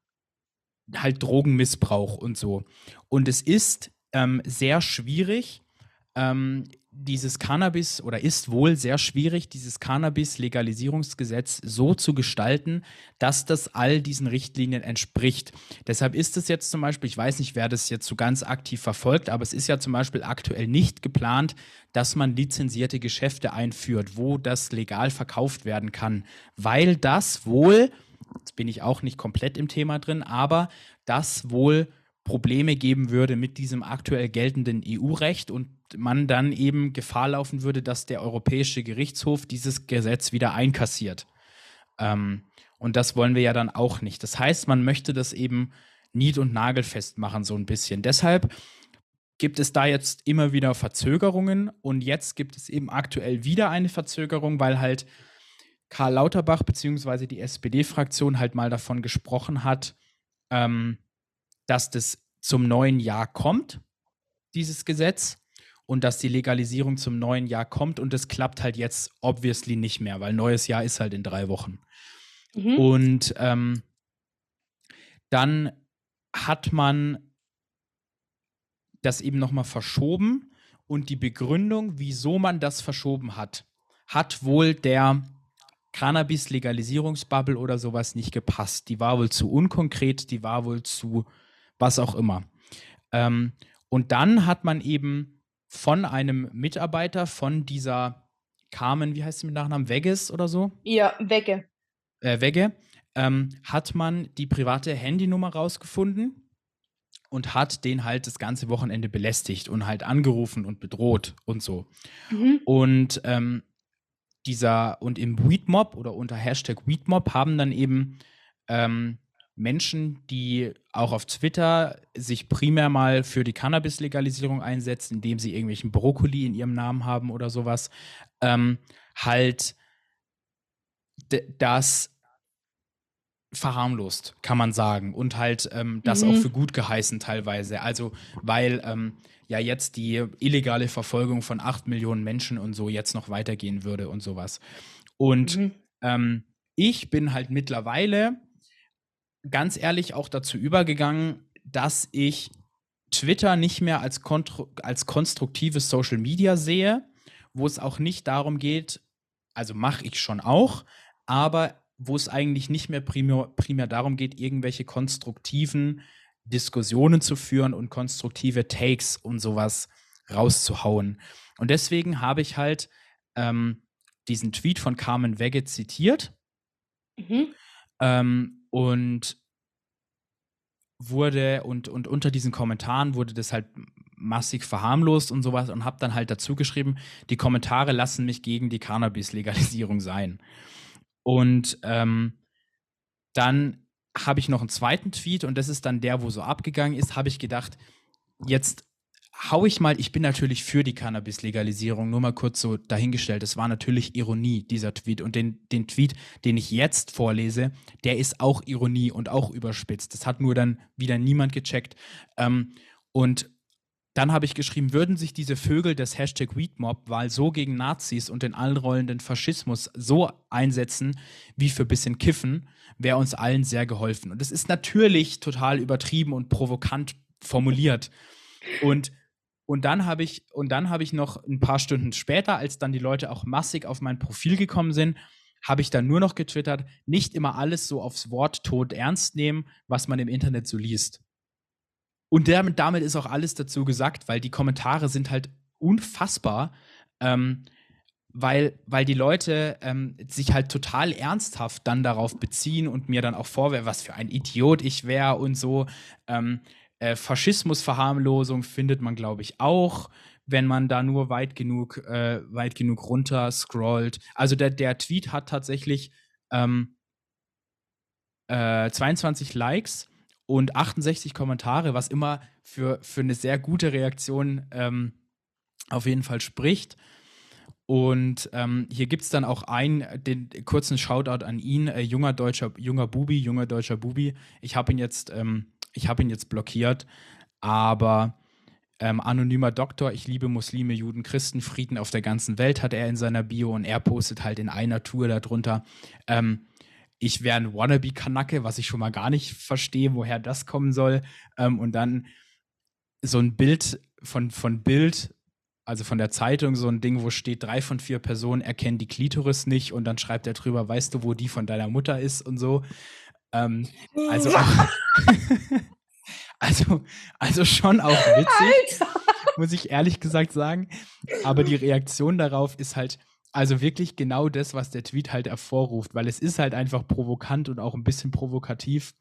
halt Drogenmissbrauch und so. Und es ist ähm, sehr schwierig, ähm, dieses Cannabis oder ist wohl sehr schwierig, dieses Cannabis-Legalisierungsgesetz so zu gestalten, dass das all diesen Richtlinien entspricht. Deshalb ist es jetzt zum Beispiel, ich weiß nicht, wer das jetzt so ganz aktiv verfolgt, aber es ist ja zum Beispiel aktuell nicht geplant, dass man lizenzierte Geschäfte einführt, wo das legal verkauft werden kann, weil das wohl, jetzt bin ich auch nicht komplett im Thema drin, aber das wohl Probleme geben würde mit diesem aktuell geltenden EU-Recht und man dann eben Gefahr laufen würde, dass der Europäische Gerichtshof dieses Gesetz wieder einkassiert. Ähm, und das wollen wir ja dann auch nicht. Das heißt, man möchte das eben nied- und nagelfest machen, so ein bisschen. Deshalb gibt es da jetzt immer wieder Verzögerungen und jetzt gibt es eben aktuell wieder eine Verzögerung, weil halt Karl Lauterbach bzw. die SPD-Fraktion halt mal davon gesprochen hat, ähm, dass das zum neuen Jahr kommt, dieses Gesetz, und dass die Legalisierung zum neuen Jahr kommt. Und das klappt halt jetzt obviously nicht mehr, weil neues Jahr ist halt in drei Wochen. Mhm. Und ähm, dann hat man das eben nochmal verschoben. Und die Begründung, wieso man das verschoben hat, hat wohl der Cannabis-Legalisierungsbubble oder sowas nicht gepasst. Die war wohl zu unkonkret, die war wohl zu was auch immer. Ähm, und dann hat man eben von einem Mitarbeiter von dieser Carmen, wie heißt sie mit Nachnamen, Vegas oder so? Ja, Wegge. Äh, Wegge, ähm, hat man die private Handynummer rausgefunden und hat den halt das ganze Wochenende belästigt und halt angerufen und bedroht und so. Mhm. Und ähm, dieser, und im Weedmob oder unter Hashtag Weedmob haben dann eben ähm, Menschen, die auch auf Twitter sich primär mal für die Cannabis-Legalisierung einsetzen, indem sie irgendwelchen Brokkoli in ihrem Namen haben oder sowas, ähm, halt das verharmlost, kann man sagen. Und halt ähm, das mhm. auch für gut geheißen teilweise. Also, weil ähm, ja jetzt die illegale Verfolgung von acht Millionen Menschen und so jetzt noch weitergehen würde und sowas. Und mhm. ähm, ich bin halt mittlerweile ganz ehrlich auch dazu übergegangen, dass ich Twitter nicht mehr als, als konstruktives Social Media sehe, wo es auch nicht darum geht, also mache ich schon auch, aber wo es eigentlich nicht mehr primär, primär darum geht, irgendwelche konstruktiven Diskussionen zu führen und konstruktive Takes und sowas rauszuhauen. Und deswegen habe ich halt ähm, diesen Tweet von Carmen Wegge zitiert. Mhm. Ähm, und wurde und, und unter diesen Kommentaren wurde das halt massig verharmlost und sowas und habe dann halt dazu geschrieben, die Kommentare lassen mich gegen die Cannabis-Legalisierung sein. Und ähm, dann habe ich noch einen zweiten Tweet und das ist dann der, wo so abgegangen ist, habe ich gedacht, jetzt hau ich mal, ich bin natürlich für die Cannabis-Legalisierung, nur mal kurz so dahingestellt. Das war natürlich Ironie, dieser Tweet. Und den, den Tweet, den ich jetzt vorlese, der ist auch Ironie und auch überspitzt. Das hat nur dann wieder niemand gecheckt. Ähm, und dann habe ich geschrieben, würden sich diese Vögel des Hashtag Weedmob-Wahl so gegen Nazis und den allrollenden Faschismus so einsetzen wie für bisschen Kiffen, wäre uns allen sehr geholfen. Und das ist natürlich total übertrieben und provokant formuliert. Und und dann habe ich, und ich noch ein paar Stunden später, als dann die Leute auch massig auf mein Profil gekommen sind, habe ich dann nur noch getwittert, nicht immer alles so aufs Wort tot ernst nehmen, was man im Internet so liest. Und damit, damit ist auch alles dazu gesagt, weil die Kommentare sind halt unfassbar, ähm, weil, weil die Leute ähm, sich halt total ernsthaft dann darauf beziehen und mir dann auch vorwerfen, was für ein Idiot ich wäre und so. Ähm, äh, Faschismusverharmlosung findet man, glaube ich, auch, wenn man da nur weit genug, äh, weit genug runter scrollt. Also der, der Tweet hat tatsächlich ähm, äh, 22 Likes und 68 Kommentare, was immer für, für eine sehr gute Reaktion ähm, auf jeden Fall spricht. Und ähm, hier gibt es dann auch einen, den kurzen Shoutout an ihn, äh, junger deutscher, junger Bubi, junger deutscher Bubi. Ich habe ihn jetzt ähm, ich habe ihn jetzt blockiert, aber ähm, anonymer Doktor, ich liebe Muslime, Juden, Christen, Frieden auf der ganzen Welt hat er in seiner Bio und er postet halt in einer Tour darunter. Ähm, ich wäre ein Wannabe-Kanacke, was ich schon mal gar nicht verstehe, woher das kommen soll. Ähm, und dann so ein Bild von, von Bild, also von der Zeitung, so ein Ding, wo steht, drei von vier Personen erkennen die Klitoris nicht und dann schreibt er drüber, weißt du, wo die von deiner Mutter ist und so. Ähm, also, [LAUGHS] also, also schon auch witzig, Alter. muss ich ehrlich gesagt sagen. Aber die Reaktion darauf ist halt, also wirklich genau das, was der Tweet halt hervorruft, weil es ist halt einfach provokant und auch ein bisschen provokativ,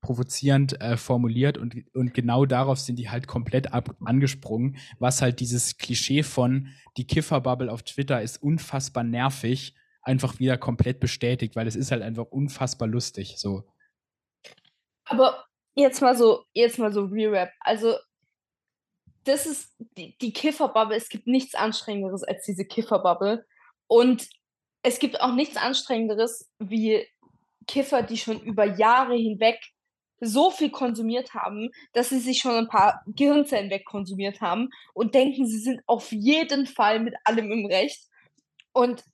provozierend äh, formuliert und, und genau darauf sind die halt komplett ab, angesprungen, was halt dieses Klischee von die Kifferbubble auf Twitter ist unfassbar nervig, einfach wieder komplett bestätigt, weil es ist halt einfach unfassbar lustig, so. Aber jetzt mal so, jetzt mal so Re-Rap. Also, das ist die, die Kifferbubble. Es gibt nichts Anstrengenderes als diese Kifferbubble. Und es gibt auch nichts Anstrengenderes wie Kiffer, die schon über Jahre hinweg so viel konsumiert haben, dass sie sich schon ein paar Gehirnzellen wegkonsumiert haben und denken, sie sind auf jeden Fall mit allem im Recht. Und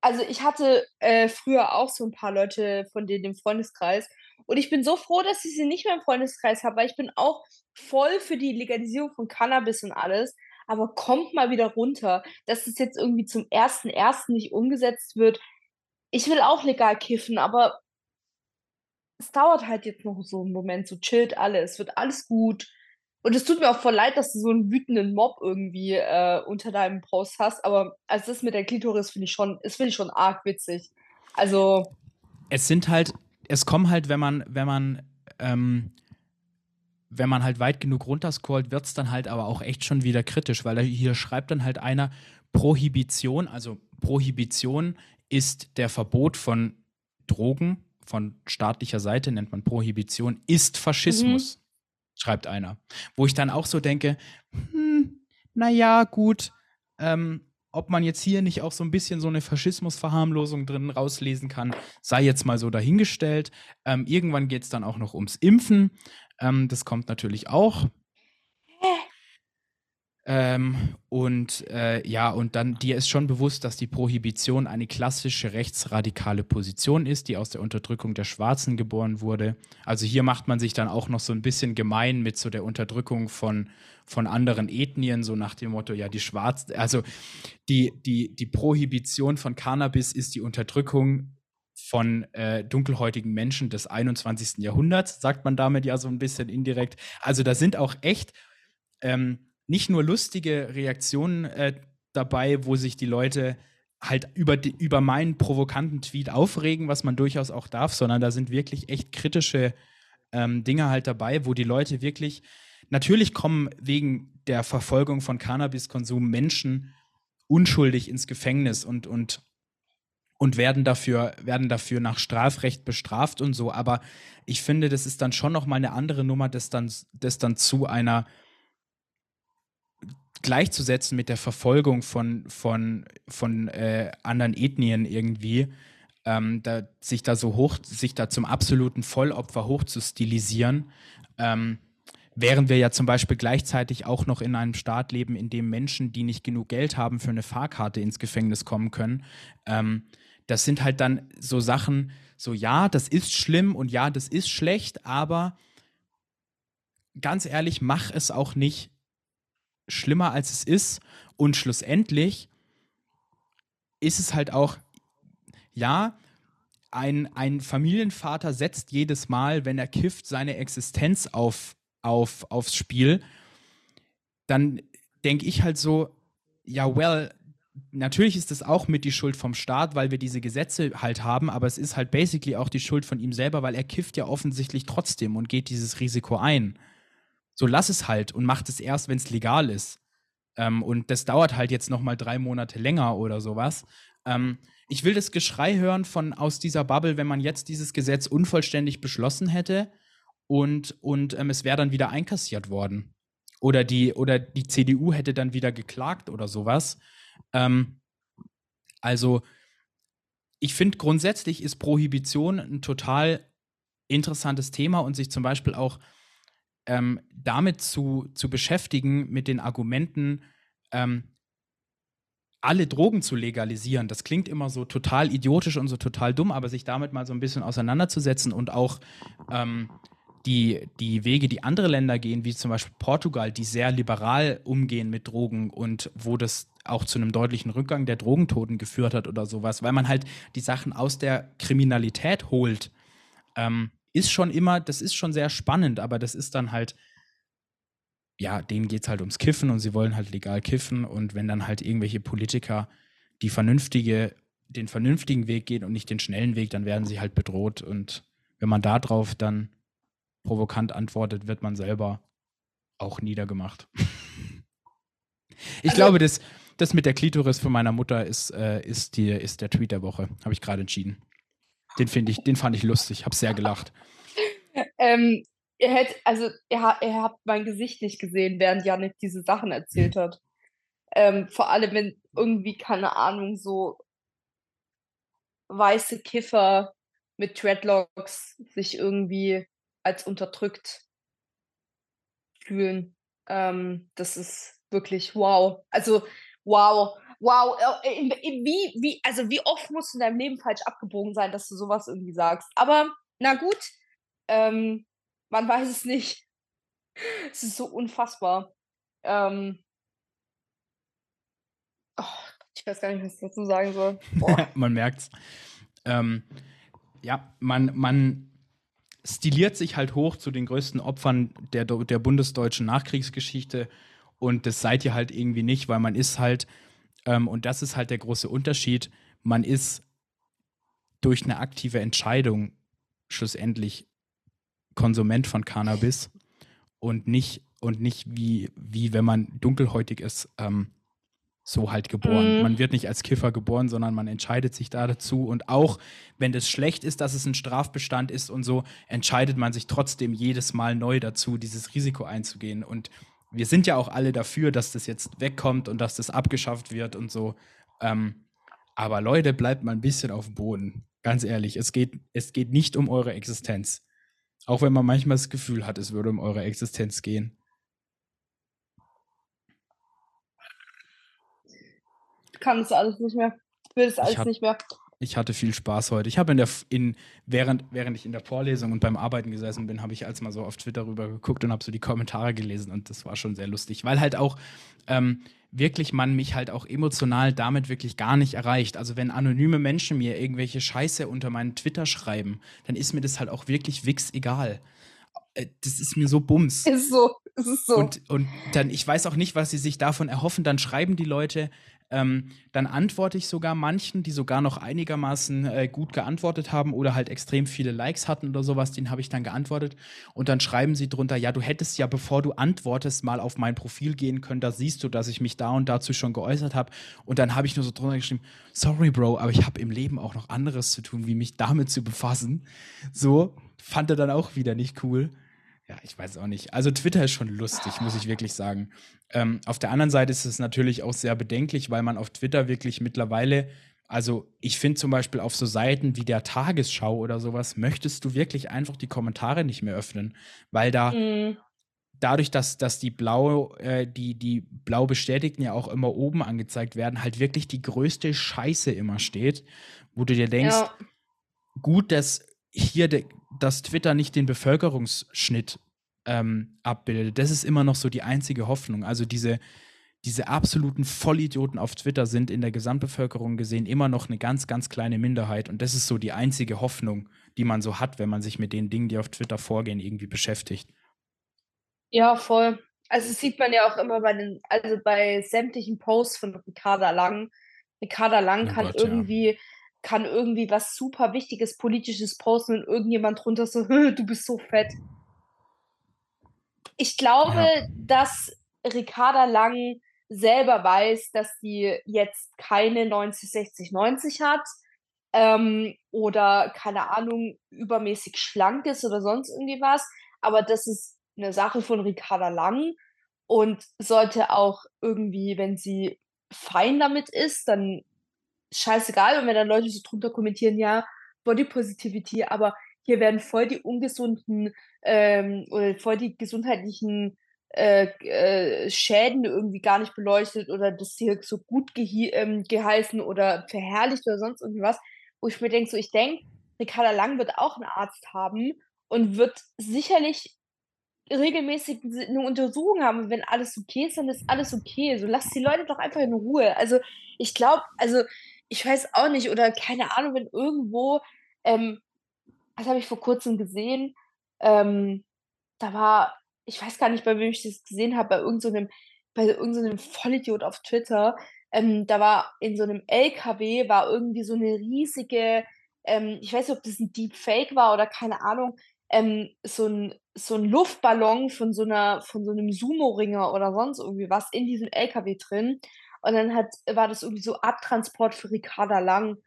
also ich hatte äh, früher auch so ein paar Leute von denen im Freundeskreis und ich bin so froh, dass ich sie nicht mehr im Freundeskreis habe, weil ich bin auch voll für die Legalisierung von Cannabis und alles aber kommt mal wieder runter, dass es jetzt irgendwie zum 1.1. nicht umgesetzt wird. Ich will auch legal kiffen, aber es dauert halt jetzt noch so einen Moment, so chillt alles, es wird alles gut. Und es tut mir auch voll leid, dass du so einen wütenden Mob irgendwie äh, unter deinem Post hast, aber also das mit der Klitoris finde ich schon, das finde ich schon arg witzig. Also. Es sind halt, es kommen halt, wenn man, wenn man ähm, wenn man halt weit genug runterscrollt, wird es dann halt aber auch echt schon wieder kritisch, weil hier schreibt dann halt einer Prohibition, also Prohibition ist der Verbot von Drogen von staatlicher Seite, nennt man Prohibition, ist Faschismus, mhm. schreibt einer. Wo ich dann auch so denke, hm, naja, gut, ähm, ob man jetzt hier nicht auch so ein bisschen so eine Faschismusverharmlosung drin rauslesen kann, sei jetzt mal so dahingestellt. Ähm, irgendwann geht es dann auch noch ums Impfen. Ähm, das kommt natürlich auch. Ähm, und äh, ja, und dann dir ist schon bewusst, dass die Prohibition eine klassische rechtsradikale Position ist, die aus der Unterdrückung der Schwarzen geboren wurde. Also hier macht man sich dann auch noch so ein bisschen gemein mit so der Unterdrückung von, von anderen Ethnien, so nach dem Motto, ja, die Schwarzen, also die, die, die Prohibition von Cannabis ist die Unterdrückung von äh, dunkelhäutigen Menschen des 21. Jahrhunderts, sagt man damit ja so ein bisschen indirekt. Also da sind auch echt ähm, nicht nur lustige Reaktionen äh, dabei, wo sich die Leute halt über, die, über meinen provokanten Tweet aufregen, was man durchaus auch darf, sondern da sind wirklich echt kritische ähm, Dinge halt dabei, wo die Leute wirklich, natürlich kommen wegen der Verfolgung von Cannabiskonsum Menschen unschuldig ins Gefängnis und, und und werden dafür, werden dafür nach Strafrecht bestraft und so. Aber ich finde, das ist dann schon noch mal eine andere Nummer, das dann, das dann zu einer gleichzusetzen mit der Verfolgung von, von, von äh, anderen Ethnien irgendwie, ähm, da, sich da so hoch, sich da zum absoluten Vollopfer hoch zu stilisieren, ähm, während wir ja zum Beispiel gleichzeitig auch noch in einem Staat leben, in dem Menschen, die nicht genug Geld haben für eine Fahrkarte ins Gefängnis kommen können, ähm, das sind halt dann so Sachen, so ja, das ist schlimm und ja, das ist schlecht, aber ganz ehrlich, mach es auch nicht schlimmer, als es ist. Und schlussendlich ist es halt auch, ja, ein, ein Familienvater setzt jedes Mal, wenn er kifft, seine Existenz auf, auf, aufs Spiel. Dann denke ich halt so, ja, well, natürlich ist es auch mit die Schuld vom Staat, weil wir diese Gesetze halt haben, aber es ist halt basically auch die Schuld von ihm selber, weil er kifft ja offensichtlich trotzdem und geht dieses Risiko ein. So lass es halt und macht es erst, wenn es legal ist. Ähm, und das dauert halt jetzt noch mal drei Monate länger oder sowas. Ähm, ich will das Geschrei hören von aus dieser Bubble, wenn man jetzt dieses Gesetz unvollständig beschlossen hätte und, und ähm, es wäre dann wieder einkassiert worden. Oder die, oder die CDU hätte dann wieder geklagt oder sowas. Ähm, also, ich finde grundsätzlich ist Prohibition ein total interessantes Thema und sich zum Beispiel auch ähm, damit zu, zu beschäftigen, mit den Argumenten, ähm, alle Drogen zu legalisieren. Das klingt immer so total idiotisch und so total dumm, aber sich damit mal so ein bisschen auseinanderzusetzen und auch ähm, die, die Wege, die andere Länder gehen, wie zum Beispiel Portugal, die sehr liberal umgehen mit Drogen und wo das auch zu einem deutlichen Rückgang der Drogentoten geführt hat oder sowas, weil man halt die Sachen aus der Kriminalität holt, ähm, ist schon immer, das ist schon sehr spannend, aber das ist dann halt ja, denen geht es halt ums Kiffen und sie wollen halt legal kiffen. Und wenn dann halt irgendwelche Politiker die vernünftige, den vernünftigen Weg gehen und nicht den schnellen Weg, dann werden sie halt bedroht. Und wenn man darauf dann provokant antwortet, wird man selber auch niedergemacht. ich also, glaube, das, das mit der Klitoris von meiner Mutter ist, äh, ist, die, ist der Tweet der Woche. Habe ich gerade entschieden. Den finde ich, den fand ich lustig, habe sehr gelacht. Ähm, ihr hättet, also ihr, ihr habt mein Gesicht nicht gesehen, während Janik diese Sachen erzählt hat. Ähm, vor allem, wenn irgendwie, keine Ahnung, so weiße Kiffer mit Dreadlocks sich irgendwie als unterdrückt fühlen. Ähm, das ist wirklich wow. Also, wow. Wow, äh, wie, wie, also wie oft musst du in deinem Leben falsch abgebogen sein, dass du sowas irgendwie sagst. Aber na gut, ähm, man weiß es nicht. [LAUGHS] Es ist so unfassbar. Ähm, oh, ich weiß gar nicht, was ich dazu sagen soll. [LAUGHS] man merkt's. Ähm, ja, man, man stiliert sich halt hoch zu den größten Opfern der, der bundesdeutschen Nachkriegsgeschichte. Und das seid ihr halt irgendwie nicht, weil man ist halt, ähm, und das ist halt der große Unterschied, man ist durch eine aktive Entscheidung schlussendlich Konsument von Cannabis und nicht, und nicht wie, wie wenn man dunkelhäutig ist, ähm, so halt geboren. Mhm. Man wird nicht als Kiffer geboren, sondern man entscheidet sich da dazu. Und auch wenn das schlecht ist, dass es ein Strafbestand ist und so, entscheidet man sich trotzdem jedes Mal neu dazu, dieses Risiko einzugehen. Und wir sind ja auch alle dafür, dass das jetzt wegkommt und dass das abgeschafft wird und so. Ähm, aber Leute, bleibt mal ein bisschen auf dem Boden. Ganz ehrlich, es geht, es geht nicht um eure Existenz. Auch wenn man manchmal das Gefühl hat, es würde um eure Existenz gehen. Ich kann es alles nicht mehr. Ich will es alles hat, nicht mehr. Ich hatte viel Spaß heute. Ich habe in der in während während ich in der Vorlesung und beim Arbeiten gesessen bin, habe ich als mal so auf Twitter rüber geguckt und habe so die Kommentare gelesen und das war schon sehr lustig, weil halt auch ähm, wirklich man mich halt auch emotional damit wirklich gar nicht erreicht. Also wenn anonyme Menschen mir irgendwelche Scheiße unter meinen Twitter schreiben, dann ist mir das halt auch wirklich wix egal. Äh, das ist mir so bums. Ist so, ist so. Und, und dann, ich weiß auch nicht, was sie sich davon erhoffen. Dann schreiben die Leute, ähm, dann antworte ich sogar manchen, die sogar noch einigermaßen äh, gut geantwortet haben oder halt extrem viele Likes hatten oder sowas, denen habe ich dann geantwortet. Und dann schreiben sie drunter, ja, du hättest ja, bevor du antwortest, mal auf mein Profil gehen können, da siehst du, dass ich mich da und dazu schon geäußert habe. Und dann habe ich nur so drunter geschrieben, sorry, Bro, aber ich habe im Leben auch noch anderes zu tun, wie mich damit zu befassen. So, fand er dann auch wieder nicht cool. Ja, ich weiß auch nicht. Also Twitter ist schon lustig, muss ich wirklich sagen. Ähm, auf der anderen Seite ist es natürlich auch sehr bedenklich, weil man auf Twitter wirklich mittlerweile, also ich finde zum Beispiel auf so Seiten wie der Tagesschau oder sowas, möchtest du wirklich einfach die Kommentare nicht mehr öffnen, weil da mhm. dadurch, dass, dass die blau, äh, die, die blau Bestätigten ja auch immer oben angezeigt werden, halt wirklich die größte Scheiße immer steht, wo du dir denkst, ja. gut, dass hier de, dass Twitter nicht den Bevölkerungsschnitt ähm, abbildet. Das ist immer noch so die einzige Hoffnung. Also diese, diese absoluten Vollidioten auf Twitter sind in der Gesamtbevölkerung gesehen immer noch eine ganz, ganz kleine Minderheit. Und das ist so die einzige Hoffnung, die man so hat, wenn man sich mit den Dingen, die auf Twitter vorgehen, irgendwie beschäftigt. Ja, voll. Also das sieht man ja auch immer bei den, also bei sämtlichen Posts von Ricarda Lang. Ricarda Lang oh kann Gott, irgendwie, ja kann irgendwie was super Wichtiges, Politisches posten und irgendjemand drunter so, [LAUGHS] du bist so fett. Ich glaube, ja. dass Ricarda Lang selber weiß, dass sie jetzt keine 90, 60, 90 hat ähm, oder keine Ahnung, übermäßig schlank ist oder sonst irgendwie was. Aber das ist eine Sache von Ricarda Lang und sollte auch irgendwie, wenn sie fein damit ist, dann scheißegal, und wenn dann Leute so drunter kommentieren, ja, Body Positivity, aber hier werden voll die ungesunden ähm, oder voll die gesundheitlichen äh, äh, Schäden irgendwie gar nicht beleuchtet oder das hier so gut ähm, geheißen oder verherrlicht oder sonst irgendwas, wo ich mir denke, so ich denke, Ricarda Lang wird auch einen Arzt haben und wird sicherlich regelmäßig eine Untersuchung haben. Und wenn alles okay ist, dann ist alles okay. So lasst die Leute doch einfach in Ruhe. Also ich glaube, also ich weiß auch nicht, oder keine Ahnung, wenn irgendwo, ähm, das habe ich vor kurzem gesehen, ähm, da war, ich weiß gar nicht, bei wem ich das gesehen habe, bei irgendeinem, so bei so Vollidiot auf Twitter, ähm, da war in so einem LKW war irgendwie so eine riesige, ähm, ich weiß nicht, ob das ein Deepfake war oder keine Ahnung, ähm, so ein so ein Luftballon von so einer von so einem Sumo-Ringer oder sonst irgendwie was in diesem LKW drin. Und dann hat war das irgendwie so Abtransport für Ricarda Lang.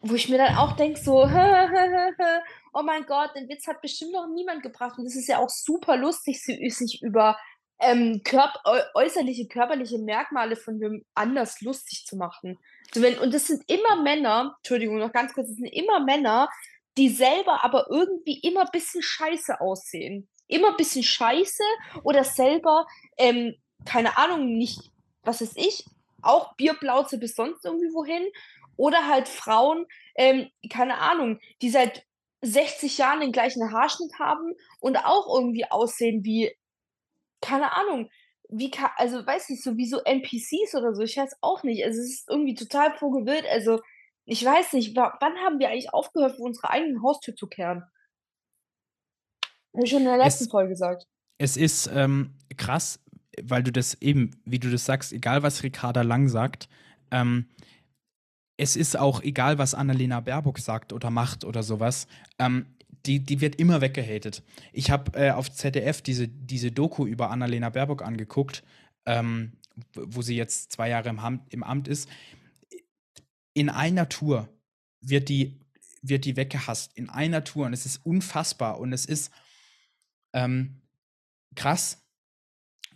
Wo ich mir dann auch denke, so, [LAUGHS] oh mein Gott, den Witz hat bestimmt noch niemand gebracht. Und es ist ja auch super lustig, sich über ähm, körp äußerliche, körperliche Merkmale von wem anders lustig zu machen. So, wenn, und das sind immer Männer, Entschuldigung, noch ganz kurz, das sind immer Männer, die selber aber irgendwie immer ein bisschen scheiße aussehen. Immer ein bisschen scheiße oder selber, ähm, keine Ahnung, nicht, was ist ich, auch Bierblauze bis sonst irgendwie wohin. Oder halt Frauen, ähm, keine Ahnung, die seit 60 Jahren den gleichen Haarschnitt haben und auch irgendwie aussehen wie, keine Ahnung, wie also weiß ich, so wie so NPCs oder so, ich weiß auch nicht. Also es ist irgendwie total vogelwild. Also ich weiß nicht, wann haben wir eigentlich aufgehört, vor unserer eigenen Haustür zu kehren? Habe ich schon in der letzten es, Folge gesagt. Es ist ähm, krass, weil du das eben, wie du das sagst, egal was Ricarda Lang sagt, ähm, es ist auch egal, was Annalena Baerbock sagt oder macht oder sowas. Ähm, die, die wird immer weggehatet. Ich habe äh, auf ZDF diese, diese Doku über Annalena Baerbock angeguckt, ähm, wo sie jetzt zwei Jahre im, im Amt ist in einer Tour wird die, wird die weggehasst. In einer Tour. Und es ist unfassbar. Und es ist ähm, krass,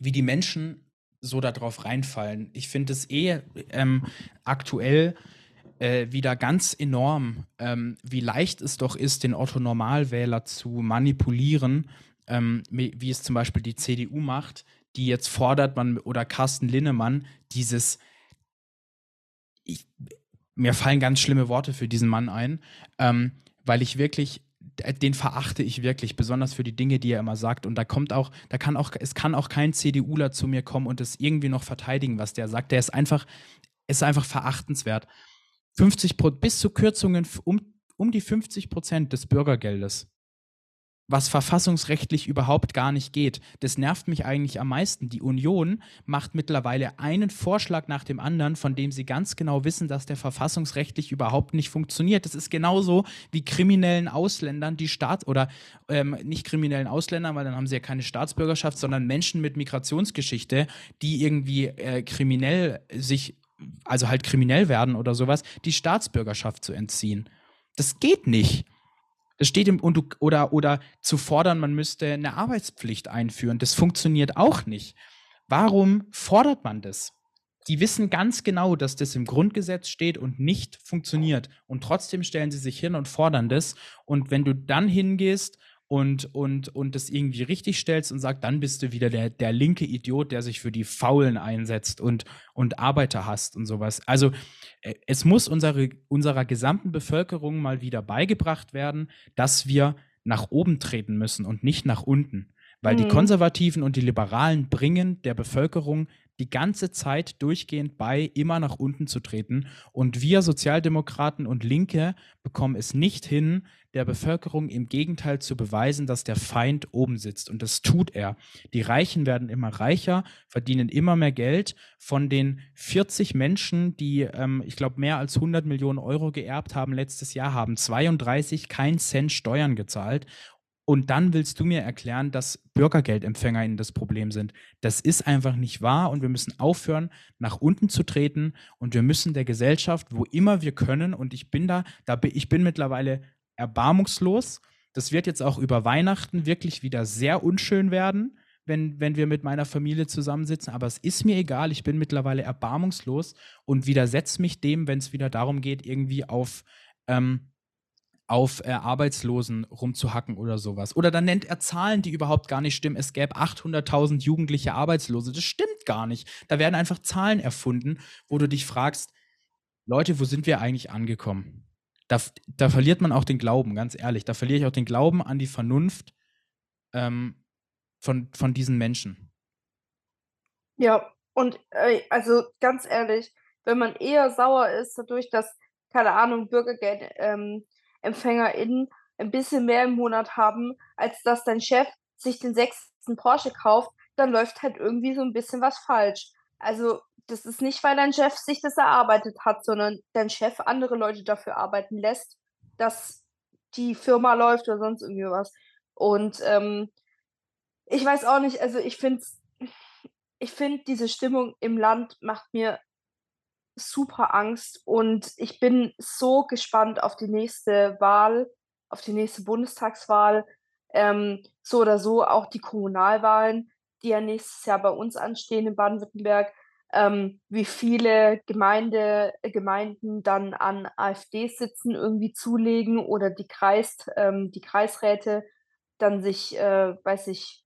wie die Menschen so darauf reinfallen. Ich finde es eh ähm, aktuell äh, wieder ganz enorm, ähm, wie leicht es doch ist, den Otto-Normalwähler zu manipulieren, ähm, wie es zum Beispiel die CDU macht, die jetzt fordert man oder Carsten Linnemann dieses ich, mir fallen ganz schlimme Worte für diesen Mann ein, ähm, weil ich wirklich, den verachte ich wirklich, besonders für die Dinge, die er immer sagt. Und da kommt auch, da kann auch, es kann auch kein CDUler zu mir kommen und es irgendwie noch verteidigen, was der sagt. Der ist einfach, ist einfach verachtenswert. 50% bis zu Kürzungen um, um die 50 Prozent des Bürgergeldes was verfassungsrechtlich überhaupt gar nicht geht. Das nervt mich eigentlich am meisten. Die Union macht mittlerweile einen Vorschlag nach dem anderen, von dem sie ganz genau wissen, dass der verfassungsrechtlich überhaupt nicht funktioniert. Das ist genauso wie kriminellen Ausländern, die Staat oder ähm, nicht kriminellen Ausländern, weil dann haben sie ja keine Staatsbürgerschaft, sondern Menschen mit Migrationsgeschichte, die irgendwie äh, kriminell sich, also halt kriminell werden oder sowas, die Staatsbürgerschaft zu entziehen. Das geht nicht. Das steht im, und du, oder, oder zu fordern, man müsste eine Arbeitspflicht einführen. Das funktioniert auch nicht. Warum fordert man das? Die wissen ganz genau, dass das im Grundgesetz steht und nicht funktioniert. Und trotzdem stellen sie sich hin und fordern das. Und wenn du dann hingehst und, und, und das irgendwie richtig stellst und sagst, dann bist du wieder der, der linke Idiot, der sich für die Faulen einsetzt und, und Arbeiter hasst und sowas. Also äh, es muss unsere, unserer gesamten Bevölkerung mal wieder beigebracht werden, dass wir nach oben treten müssen und nicht nach unten. Weil mhm. die Konservativen und die Liberalen bringen der Bevölkerung die ganze Zeit durchgehend bei, immer nach unten zu treten. Und wir Sozialdemokraten und Linke bekommen es nicht hin, der Bevölkerung im Gegenteil zu beweisen, dass der Feind oben sitzt. Und das tut er. Die Reichen werden immer reicher, verdienen immer mehr Geld. Von den 40 Menschen, die, ähm, ich glaube, mehr als 100 Millionen Euro geerbt haben letztes Jahr, haben 32 kein Cent Steuern gezahlt. Und dann willst du mir erklären, dass BürgergeldempfängerInnen das Problem sind. Das ist einfach nicht wahr und wir müssen aufhören, nach unten zu treten und wir müssen der Gesellschaft, wo immer wir können, und ich bin da, da bin, ich bin mittlerweile erbarmungslos. Das wird jetzt auch über Weihnachten wirklich wieder sehr unschön werden, wenn, wenn wir mit meiner Familie zusammensitzen. Aber es ist mir egal, ich bin mittlerweile erbarmungslos und widersetze mich dem, wenn es wieder darum geht, irgendwie auf ähm, auf äh, Arbeitslosen rumzuhacken oder sowas. Oder dann nennt er Zahlen, die überhaupt gar nicht stimmen. Es gäbe 800.000 jugendliche Arbeitslose. Das stimmt gar nicht. Da werden einfach Zahlen erfunden, wo du dich fragst, Leute, wo sind wir eigentlich angekommen? Da, da verliert man auch den Glauben, ganz ehrlich. Da verliere ich auch den Glauben an die Vernunft ähm, von, von diesen Menschen. Ja, und äh, also ganz ehrlich, wenn man eher sauer ist dadurch, dass, keine Ahnung, BürgergeldempfängerInnen ähm, ein bisschen mehr im Monat haben, als dass dein Chef sich den sechsten Porsche kauft, dann läuft halt irgendwie so ein bisschen was falsch. Also das ist nicht, weil dein Chef sich das erarbeitet hat, sondern dein Chef andere Leute dafür arbeiten lässt, dass die Firma läuft oder sonst irgendwie was. Und ähm, ich weiß auch nicht, also ich finde ich finde, diese Stimmung im Land macht mir super Angst und ich bin so gespannt auf die nächste Wahl, auf die nächste Bundestagswahl, ähm, so oder so auch die Kommunalwahlen, die ja nächstes Jahr bei uns anstehen in Baden-Württemberg ähm, wie viele Gemeinde, äh, Gemeinden dann an AfD-Sitzen irgendwie zulegen oder die, Kreis, ähm, die Kreisräte dann sich, äh, weiß ich,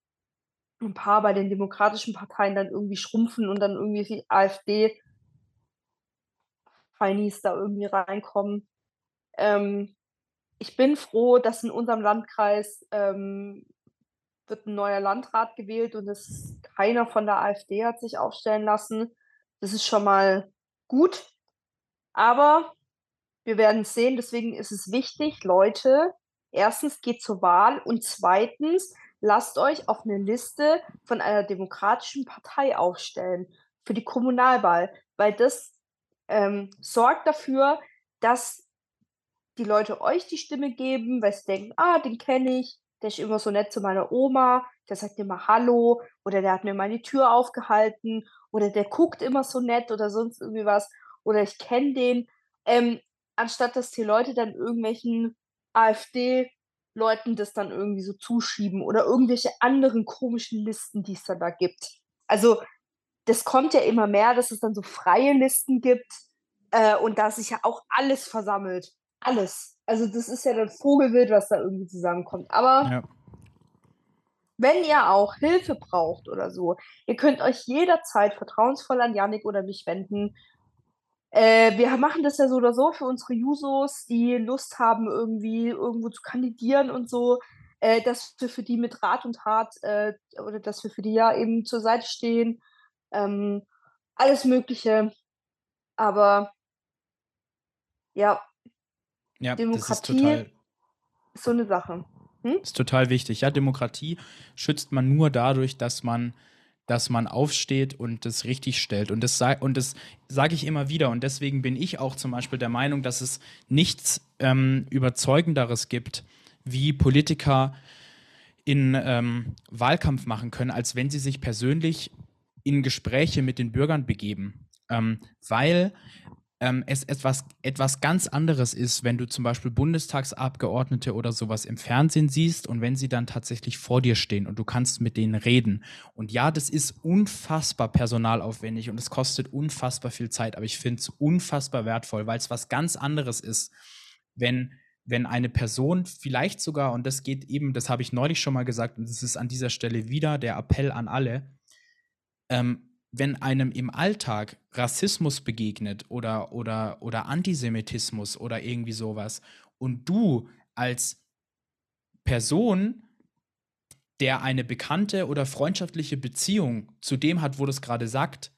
ein paar bei den demokratischen Parteien dann irgendwie schrumpfen und dann irgendwie AfD Heinis da irgendwie reinkommen. Ähm, ich bin froh, dass in unserem Landkreis ähm, wird ein neuer Landrat gewählt und es keiner von der AfD hat sich aufstellen lassen. Das ist schon mal gut. Aber wir werden sehen. Deswegen ist es wichtig, Leute, erstens geht zur Wahl und zweitens lasst euch auf eine Liste von einer demokratischen Partei aufstellen für die Kommunalwahl, weil das ähm, sorgt dafür, dass die Leute euch die Stimme geben, weil sie denken, ah, den kenne ich, der ist immer so nett zu meiner Oma, der sagt immer Hallo oder der hat mir mal die Tür aufgehalten oder der guckt immer so nett oder sonst irgendwie was oder ich kenne den, ähm, anstatt dass die Leute dann irgendwelchen AfD-Leuten das dann irgendwie so zuschieben oder irgendwelche anderen komischen Listen, die es dann da gibt. Also das kommt ja immer mehr, dass es dann so freie Listen gibt äh, und da sich ja auch alles versammelt. Alles. Also das ist ja dann Vogelwild, was da irgendwie zusammenkommt. Aber ja. wenn ihr auch Hilfe braucht oder so, ihr könnt euch jederzeit vertrauensvoll an Yannick oder mich wenden. Äh, wir machen das ja so oder so für unsere Jusos, die Lust haben, irgendwie irgendwo zu kandidieren und so, äh, dass wir für die mit Rat und Tat äh, oder dass wir für die ja eben zur Seite stehen. Ähm, alles Mögliche. Aber ja, ja, Demokratie ist. Ist so eine Sache. Hm? Ist total wichtig. Ja, Demokratie schützt man nur dadurch, dass man dass man aufsteht und das richtig stellt. Und das, und das sage ich immer wieder. Und deswegen bin ich auch zum Beispiel der Meinung, dass es nichts ähm, Überzeugenderes gibt, wie Politiker in ähm, Wahlkampf machen können, als wenn sie sich persönlich in Gespräche mit den Bürgern begeben. Ähm, weil ähm, es etwas, etwas ganz anderes ist, wenn du zum Beispiel Bundestagsabgeordnete oder sowas im Fernsehen siehst und wenn sie dann tatsächlich vor dir stehen und du kannst mit denen reden. Und ja, das ist unfassbar personalaufwendig und es kostet unfassbar viel Zeit, aber ich finde es unfassbar wertvoll, weil es was ganz anderes ist, wenn wenn eine Person vielleicht sogar, und das geht eben, das habe ich neulich schon mal gesagt, und das ist an dieser Stelle wieder der Appell an alle, ähm, wenn einem im Alltag Rassismus begegnet oder, oder, oder Antisemitismus oder irgendwie sowas und du als Person, der eine bekannte oder freundschaftliche Beziehung zu dem hat, wo das gerade sagt,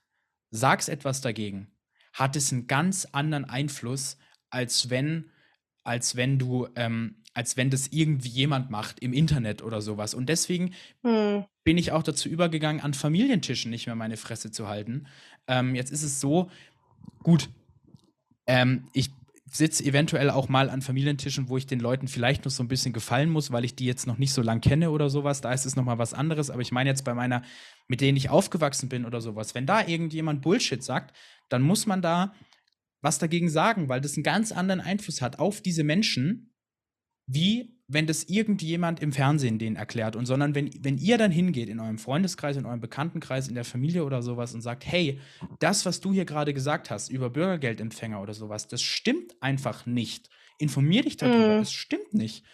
sagst etwas dagegen, hat es einen ganz anderen Einfluss, als wenn, als wenn du ähm, als wenn das irgendwie jemand macht im Internet oder sowas. Und deswegen hm. bin ich auch dazu übergegangen, an Familientischen nicht mehr meine Fresse zu halten. Ähm, jetzt ist es so, gut, ähm, ich sitze eventuell auch mal an Familientischen, wo ich den Leuten vielleicht noch so ein bisschen gefallen muss, weil ich die jetzt noch nicht so lang kenne oder sowas. Da ist es noch mal was anderes. Aber ich meine jetzt bei meiner, mit denen ich aufgewachsen bin oder sowas, wenn da irgendjemand Bullshit sagt, dann muss man da was dagegen sagen, weil das einen ganz anderen Einfluss hat auf diese Menschen, wie wenn das irgendjemand im Fernsehen denen erklärt und sondern wenn, wenn ihr dann hingeht in eurem Freundeskreis, in eurem Bekanntenkreis, in der Familie oder sowas und sagt, hey, das, was du hier gerade gesagt hast über Bürgergeldempfänger oder sowas, das stimmt einfach nicht. informier dich darüber. Mm. Es stimmt nicht.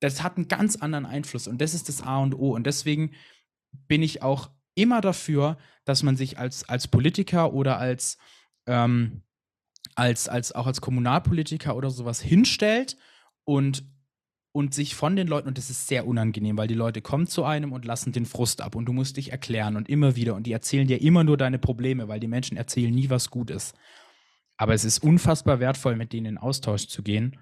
Das hat einen ganz anderen Einfluss und das ist das A und O. Und deswegen bin ich auch immer dafür, dass man sich als, als Politiker oder als, ähm, als, als auch als Kommunalpolitiker oder sowas hinstellt und und sich von den Leuten, und das ist sehr unangenehm, weil die Leute kommen zu einem und lassen den Frust ab und du musst dich erklären und immer wieder und die erzählen dir immer nur deine Probleme, weil die Menschen erzählen nie, was gut ist. Aber es ist unfassbar wertvoll, mit denen in Austausch zu gehen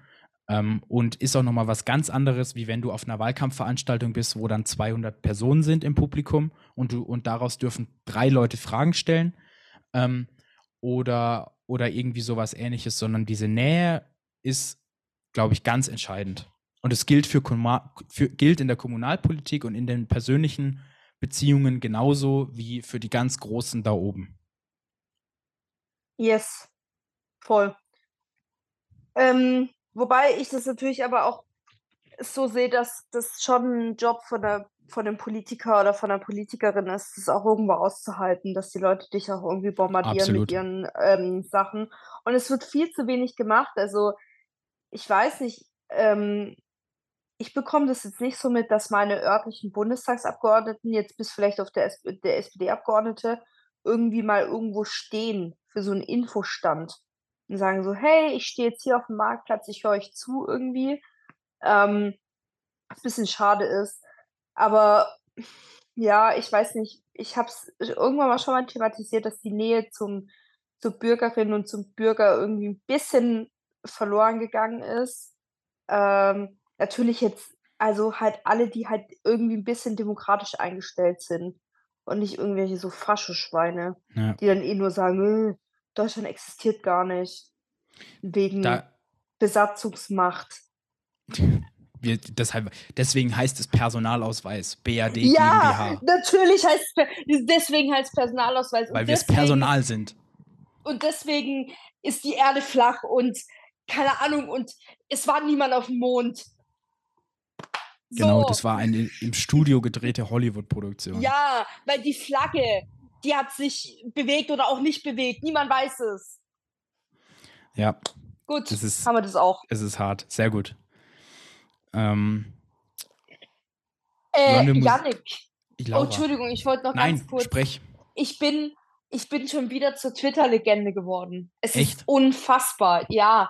ähm, und ist auch nochmal was ganz anderes, wie wenn du auf einer Wahlkampfveranstaltung bist, wo dann 200 Personen sind im Publikum und, du, und daraus dürfen drei Leute Fragen stellen ähm, oder, oder irgendwie sowas ähnliches, sondern diese Nähe ist, glaube ich, ganz entscheidend. Und es gilt, für, für, gilt in der Kommunalpolitik und in den persönlichen Beziehungen genauso wie für die ganz Großen da oben. Yes, voll. Ähm, wobei ich das natürlich aber auch so sehe, dass das schon ein Job von, der, von einem Politiker oder von einer Politikerin ist, das auch irgendwo auszuhalten, dass die Leute dich auch irgendwie bombardieren Absolut. mit ihren ähm, Sachen. Und es wird viel zu wenig gemacht. Also ich weiß nicht, ähm, ich bekomme das jetzt nicht so mit, dass meine örtlichen Bundestagsabgeordneten jetzt bis vielleicht auf der, der SPD-Abgeordnete irgendwie mal irgendwo stehen für so einen Infostand und sagen so, hey, ich stehe jetzt hier auf dem Marktplatz, ich höre euch zu irgendwie. Ähm, was ein bisschen schade ist. Aber ja, ich weiß nicht, ich habe es irgendwann mal schon mal thematisiert, dass die Nähe zum, zur Bürgerin und zum Bürger irgendwie ein bisschen verloren gegangen ist. Ähm, natürlich jetzt, also halt alle, die halt irgendwie ein bisschen demokratisch eingestellt sind und nicht irgendwelche so Faschoschweine, ja. die dann eh nur sagen, äh, Deutschland existiert gar nicht wegen da, Besatzungsmacht. [LAUGHS] Wir, deshalb, deswegen heißt es Personalausweis, BAD ja, GmbH. natürlich heißt es, deswegen heißt es Personalausweis. Weil wir es Personal sind. Und deswegen ist die Erde flach und keine Ahnung, und es war niemand auf dem Mond. Genau, so. das war eine im Studio gedrehte Hollywood-Produktion. Ja, weil die Flagge, die hat sich bewegt oder auch nicht bewegt. Niemand weiß es. Ja. Gut, ist, haben wir das auch. Es ist hart. Sehr gut. Ähm, äh, Janik. Oh, Entschuldigung, ich wollte noch Nein, ganz kurz. Sprech. Ich bin, ich bin schon wieder zur Twitter-Legende geworden. Es Echt? ist unfassbar. Ja,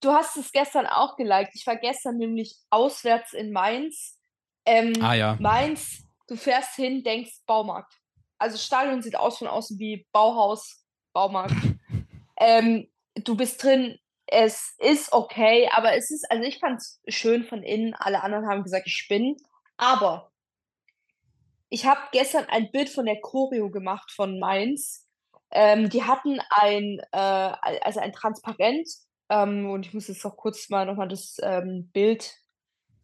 Du hast es gestern auch geliked. Ich war gestern nämlich auswärts in Mainz. Ähm, ah ja. Mainz, du fährst hin, denkst Baumarkt. Also Stadion sieht aus von außen wie Bauhaus, Baumarkt. [LAUGHS] ähm, du bist drin, es ist okay, aber es ist, also ich fand es schön von innen. Alle anderen haben gesagt, ich spinne. Aber ich habe gestern ein Bild von der Choreo gemacht von Mainz. Ähm, die hatten ein, äh, also ein Transparent ähm, und ich muss jetzt noch kurz mal nochmal das ähm, Bild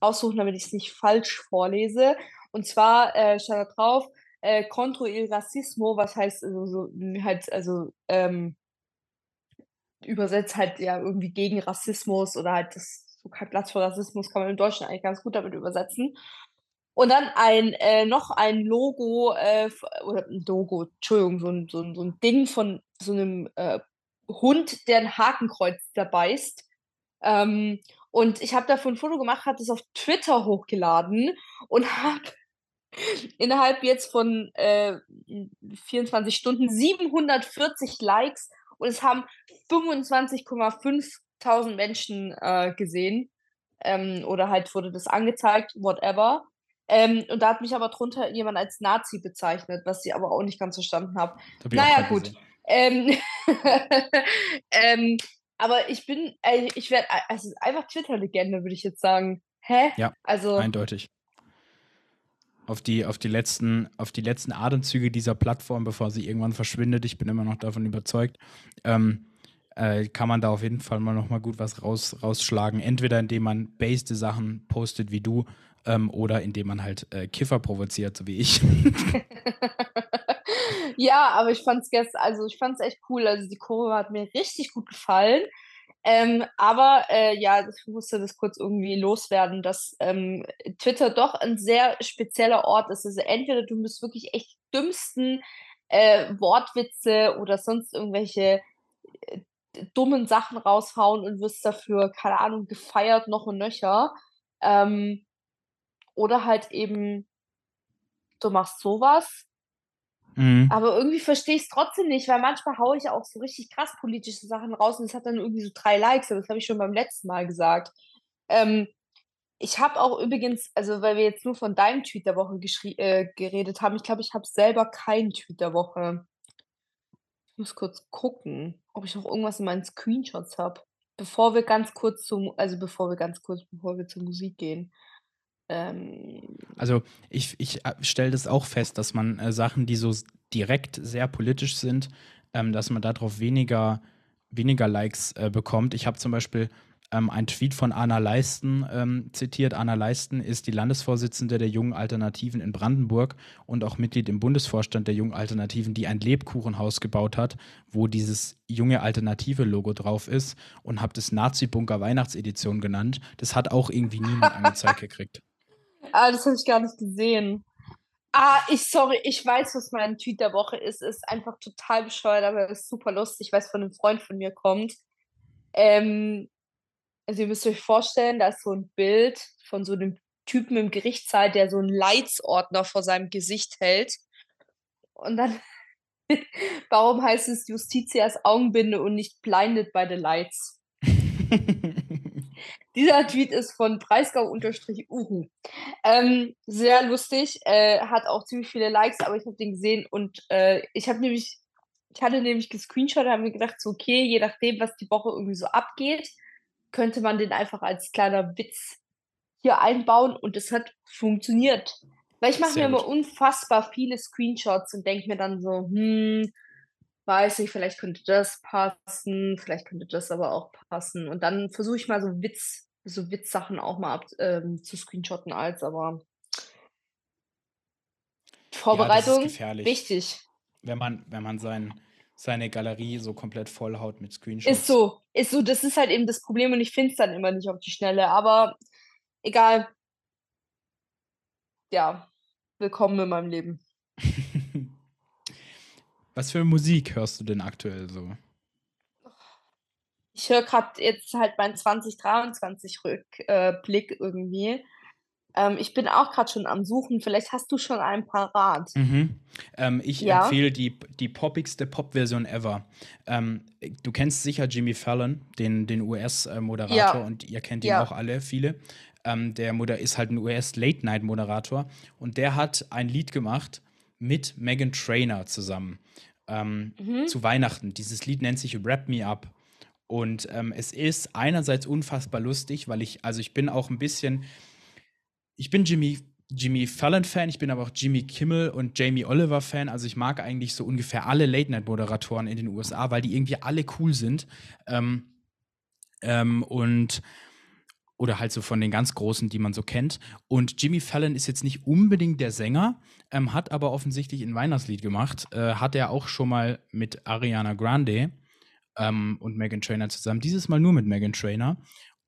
aussuchen, damit ich es nicht falsch vorlese. Und zwar äh, stand da drauf, äh, Contro il Racismo, was heißt also so, halt, also ähm, übersetzt halt ja irgendwie gegen Rassismus oder halt das so kein Platz für Rassismus kann man im Deutschen eigentlich ganz gut damit übersetzen. Und dann ein äh, noch ein Logo äh, oder ein Logo, Entschuldigung, so ein, so ein, so ein Ding von so einem äh, Hund, der ein Hakenkreuz zerbeißt. Ähm, und ich habe davon ein Foto gemacht, habe das auf Twitter hochgeladen und [LAUGHS] habe innerhalb jetzt von äh, 24 Stunden 740 Likes und es haben 25,5 Menschen äh, gesehen. Ähm, oder halt wurde das angezeigt, whatever. Ähm, und da hat mich aber drunter jemand als Nazi bezeichnet, was ich aber auch nicht ganz verstanden habe. Naja, gut. Ähm, [LAUGHS] ähm, aber ich bin, äh, ich werde, also einfach Twitter-Legende, würde ich jetzt sagen. Hä? Ja, also, eindeutig. Auf die, auf, die letzten, auf die letzten Atemzüge dieser Plattform, bevor sie irgendwann verschwindet, ich bin immer noch davon überzeugt, ähm, äh, kann man da auf jeden Fall mal nochmal gut was raus, rausschlagen. Entweder indem man based Sachen postet wie du ähm, oder indem man halt äh, Kiffer provoziert, so wie ich. [LAUGHS] ja, aber ich fand es gestern, also ich fand es echt cool. Also die Kurve hat mir richtig gut gefallen. Ähm, aber äh, ja, ich musste das kurz irgendwie loswerden, dass ähm, Twitter doch ein sehr spezieller Ort ist. Also entweder du musst wirklich echt dümmsten äh, Wortwitze oder sonst irgendwelche äh, dummen Sachen raushauen und wirst dafür, keine Ahnung, gefeiert noch und nöcher. Ähm, oder halt eben, du machst sowas, Mhm. aber irgendwie verstehe ich es trotzdem nicht, weil manchmal haue ich auch so richtig krass politische Sachen raus und es hat dann irgendwie so drei Likes, aber das habe ich schon beim letzten Mal gesagt. Ähm, ich habe auch übrigens, also weil wir jetzt nur von deinem Tweet der Woche äh, geredet haben, ich glaube, ich habe selber keinen Tweet der Woche. Ich muss kurz gucken, ob ich noch irgendwas in meinen Screenshots habe. Bevor wir ganz kurz zum, also bevor wir ganz kurz, bevor wir zur Musik gehen. Ähm, also ich, ich äh, stelle das auch fest, dass man äh, Sachen, die so direkt sehr politisch sind, ähm, dass man darauf weniger, weniger Likes äh, bekommt. Ich habe zum Beispiel ähm, ein Tweet von Anna Leisten ähm, zitiert. Anna Leisten ist die Landesvorsitzende der Jungen Alternativen in Brandenburg und auch Mitglied im Bundesvorstand der Jungen Alternativen, die ein Lebkuchenhaus gebaut hat, wo dieses junge Alternative-Logo drauf ist und habe das Nazi-Bunker Weihnachtsedition genannt. Das hat auch irgendwie niemand angezeigt [LAUGHS] gekriegt. Ah, das habe ich gar nicht gesehen. Ah, ich, sorry, ich weiß, was mein Tweet der Woche ist. Ist einfach total bescheuert, aber ist super lustig, weil es von einem Freund von mir kommt. Ähm, also ihr müsst euch vorstellen, da ist so ein Bild von so einem Typen im Gerichtssaal, der so einen Leitsordner vor seinem Gesicht hält. Und dann, [LAUGHS] warum heißt es Justitias Augenbinde und nicht blinded by the lights? [LAUGHS] Dieser Tweet ist von Preisgau-Uhu. Ähm, sehr lustig, äh, hat auch ziemlich viele Likes, aber ich habe den gesehen und äh, ich habe nämlich, ich hatte nämlich gescreenshot, habe mir gedacht, so okay, je nachdem, was die Woche irgendwie so abgeht, könnte man den einfach als kleiner Witz hier einbauen und es hat funktioniert. Weil ich mache mir immer unfassbar viele Screenshots und denke mir dann so, hm, weiß ich, vielleicht könnte das passen, vielleicht könnte das aber auch passen. Und dann versuche ich mal so Witz, so Witzsachen auch mal ab, ähm, zu screenshotten als, aber Vorbereitung ja, wichtig. Wenn man, wenn man sein, seine Galerie so komplett vollhaut mit Screenshots. Ist so, ist so, das ist halt eben das Problem und ich finde es dann immer nicht auf die Schnelle, aber egal. Ja, willkommen in meinem Leben. Was für Musik hörst du denn aktuell so? Ich höre gerade jetzt halt meinen 2023-Rückblick äh, irgendwie. Ähm, ich bin auch gerade schon am Suchen. Vielleicht hast du schon ein parat. Mhm. Ähm, ich ja? empfehle die, die poppigste Pop-Version ever. Ähm, du kennst sicher Jimmy Fallon, den, den US-Moderator, ja. und ihr kennt ihn ja. auch alle, viele. Ähm, der Moder ist halt ein US-Late-Night-Moderator und der hat ein Lied gemacht mit Megan Trainer zusammen ähm, mhm. zu Weihnachten. Dieses Lied nennt sich Wrap Me Up. Und ähm, es ist einerseits unfassbar lustig, weil ich, also ich bin auch ein bisschen, ich bin Jimmy, Jimmy Fallon-Fan, ich bin aber auch Jimmy Kimmel und Jamie Oliver-Fan. Also ich mag eigentlich so ungefähr alle Late-Night-Moderatoren in den USA, weil die irgendwie alle cool sind. Ähm, ähm, und oder halt so von den ganz Großen, die man so kennt. Und Jimmy Fallon ist jetzt nicht unbedingt der Sänger, ähm, hat aber offensichtlich ein Weihnachtslied gemacht. Äh, hat er auch schon mal mit Ariana Grande ähm, und Megan Trainer zusammen. Dieses Mal nur mit Megan Trainer.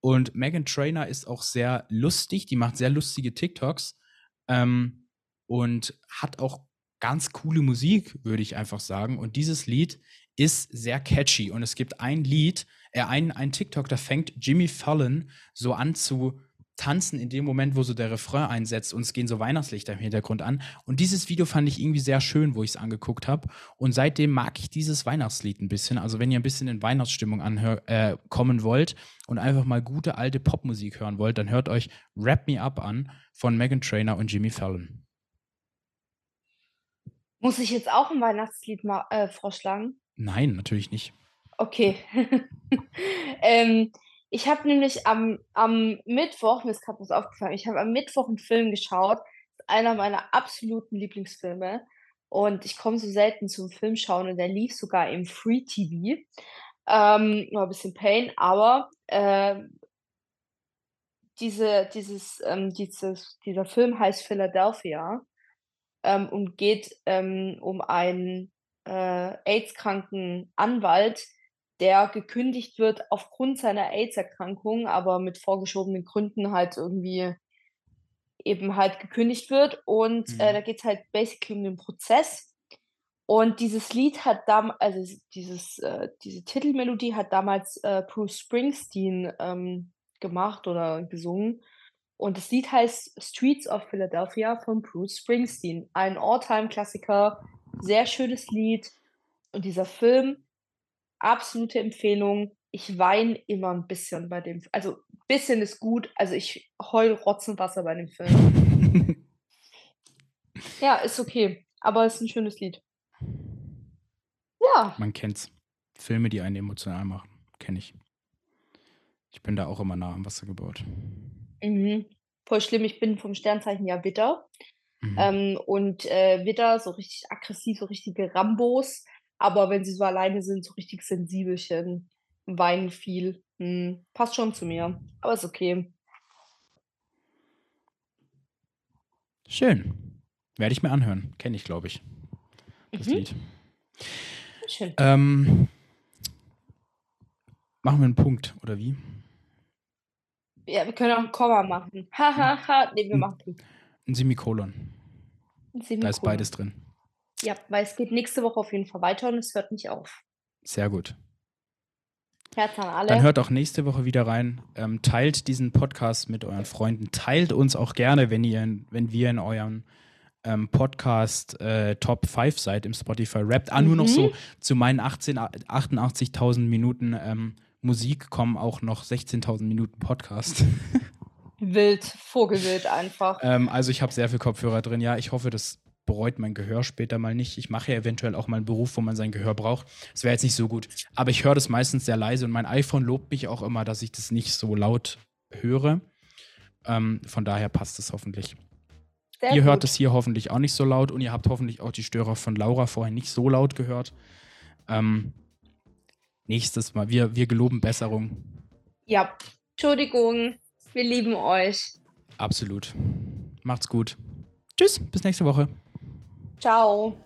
Und Megan Trainer ist auch sehr lustig, die macht sehr lustige TikToks ähm, und hat auch ganz coole Musik, würde ich einfach sagen. Und dieses Lied ist sehr catchy. Und es gibt ein Lied, äh, ein, ein TikTok, da fängt Jimmy Fallon so an zu tanzen in dem Moment, wo so der Refrain einsetzt und es gehen so Weihnachtslichter im Hintergrund an. Und dieses Video fand ich irgendwie sehr schön, wo ich es angeguckt habe. Und seitdem mag ich dieses Weihnachtslied ein bisschen. Also wenn ihr ein bisschen in Weihnachtsstimmung anhör, äh, kommen wollt und einfach mal gute alte Popmusik hören wollt, dann hört euch Wrap Me Up an von Megan Trainer und Jimmy Fallon. Muss ich jetzt auch ein Weihnachtslied äh, vorschlagen? Nein, natürlich nicht. Okay. [LAUGHS] ähm, ich habe nämlich am, am Mittwoch, mir ist gerade was aufgefallen, ich habe am Mittwoch einen Film geschaut. Einer meiner absoluten Lieblingsfilme. Und ich komme so selten zum Filmschauen und der lief sogar im Free TV. Ähm, war ein bisschen Pain, aber äh, diese, dieses, ähm, dieses, dieser Film heißt Philadelphia ähm, und geht ähm, um einen äh, AIDS-kranken Anwalt, der gekündigt wird aufgrund seiner AIDS-Erkrankung, aber mit vorgeschobenen Gründen halt irgendwie eben halt gekündigt wird. Und äh, mhm. äh, da geht es halt basically um den Prozess. Und dieses Lied hat damals, also dieses, äh, diese Titelmelodie hat damals äh, Bruce Springsteen ähm, gemacht oder gesungen. Und das Lied heißt Streets of Philadelphia von Bruce Springsteen. Ein All-Time-Klassiker, sehr schönes Lied. Und dieser Film, absolute Empfehlung. Ich weine immer ein bisschen bei dem. Also ein bisschen ist gut. Also ich heul Rotzenwasser bei dem Film. [LAUGHS] ja, ist okay. Aber es ist ein schönes Lied. Ja. Man kennt's. Filme, die einen emotional machen. Kenne ich. Ich bin da auch immer nah am Wasser gebaut. Mhm. Voll schlimm. Ich bin vom Sternzeichen ja Witter. Mhm. Ähm, und äh, Witter, so richtig aggressiv, so richtige Rambos. Aber wenn sie so alleine sind, so richtig sensibelchen, weinen viel. Hm, passt schon zu mir. Aber ist okay. Schön. Werde ich mir anhören. Kenne ich, glaube ich. Das mhm. Lied. Schön. Ähm, machen wir einen Punkt, oder wie? Ja, wir können auch ein Komma machen. Hahaha. Ha, ha. Nee, wir machen Punkt. Ein Semikolon. Ein Semikolon. Da ist beides drin. Ja, weil es geht nächste Woche auf jeden Fall weiter und es hört nicht auf. Sehr gut. Herz an alle. Dann hört auch nächste Woche wieder rein. Ähm, teilt diesen Podcast mit euren Freunden. Teilt uns auch gerne, wenn, ihr, wenn wir in euren ähm, Podcast äh, Top 5 seid im Spotify Rap. Ah, nur mhm. noch so zu meinen 88.000 Minuten ähm, Musik kommen auch noch 16.000 Minuten Podcast. [LAUGHS] Wild, Vogelwild einfach. ähm, also ich habe sehr viel Kopfhörer drin. Ja, ich hoffe, das bereut mein Gehör später mal nicht. Ich mache ja eventuell auch mal einen Beruf, wo man sein Gehör braucht. Das wäre jetzt nicht so gut. Aber ich höre das meistens sehr leise und mein iPhone lobt mich auch immer, dass ich das nicht so laut höre. Ähm, von daher passt es hoffentlich. Sehr ihr gut. hört es hier hoffentlich auch nicht so laut und ihr habt hoffentlich auch die Störer von Laura vorher nicht so laut gehört. Ähm, nächstes Mal, wir, wir geloben Besserung. Ja, Entschuldigung, wir lieben euch. Absolut. Macht's gut. Tschüss, bis nächste Woche. Ciao.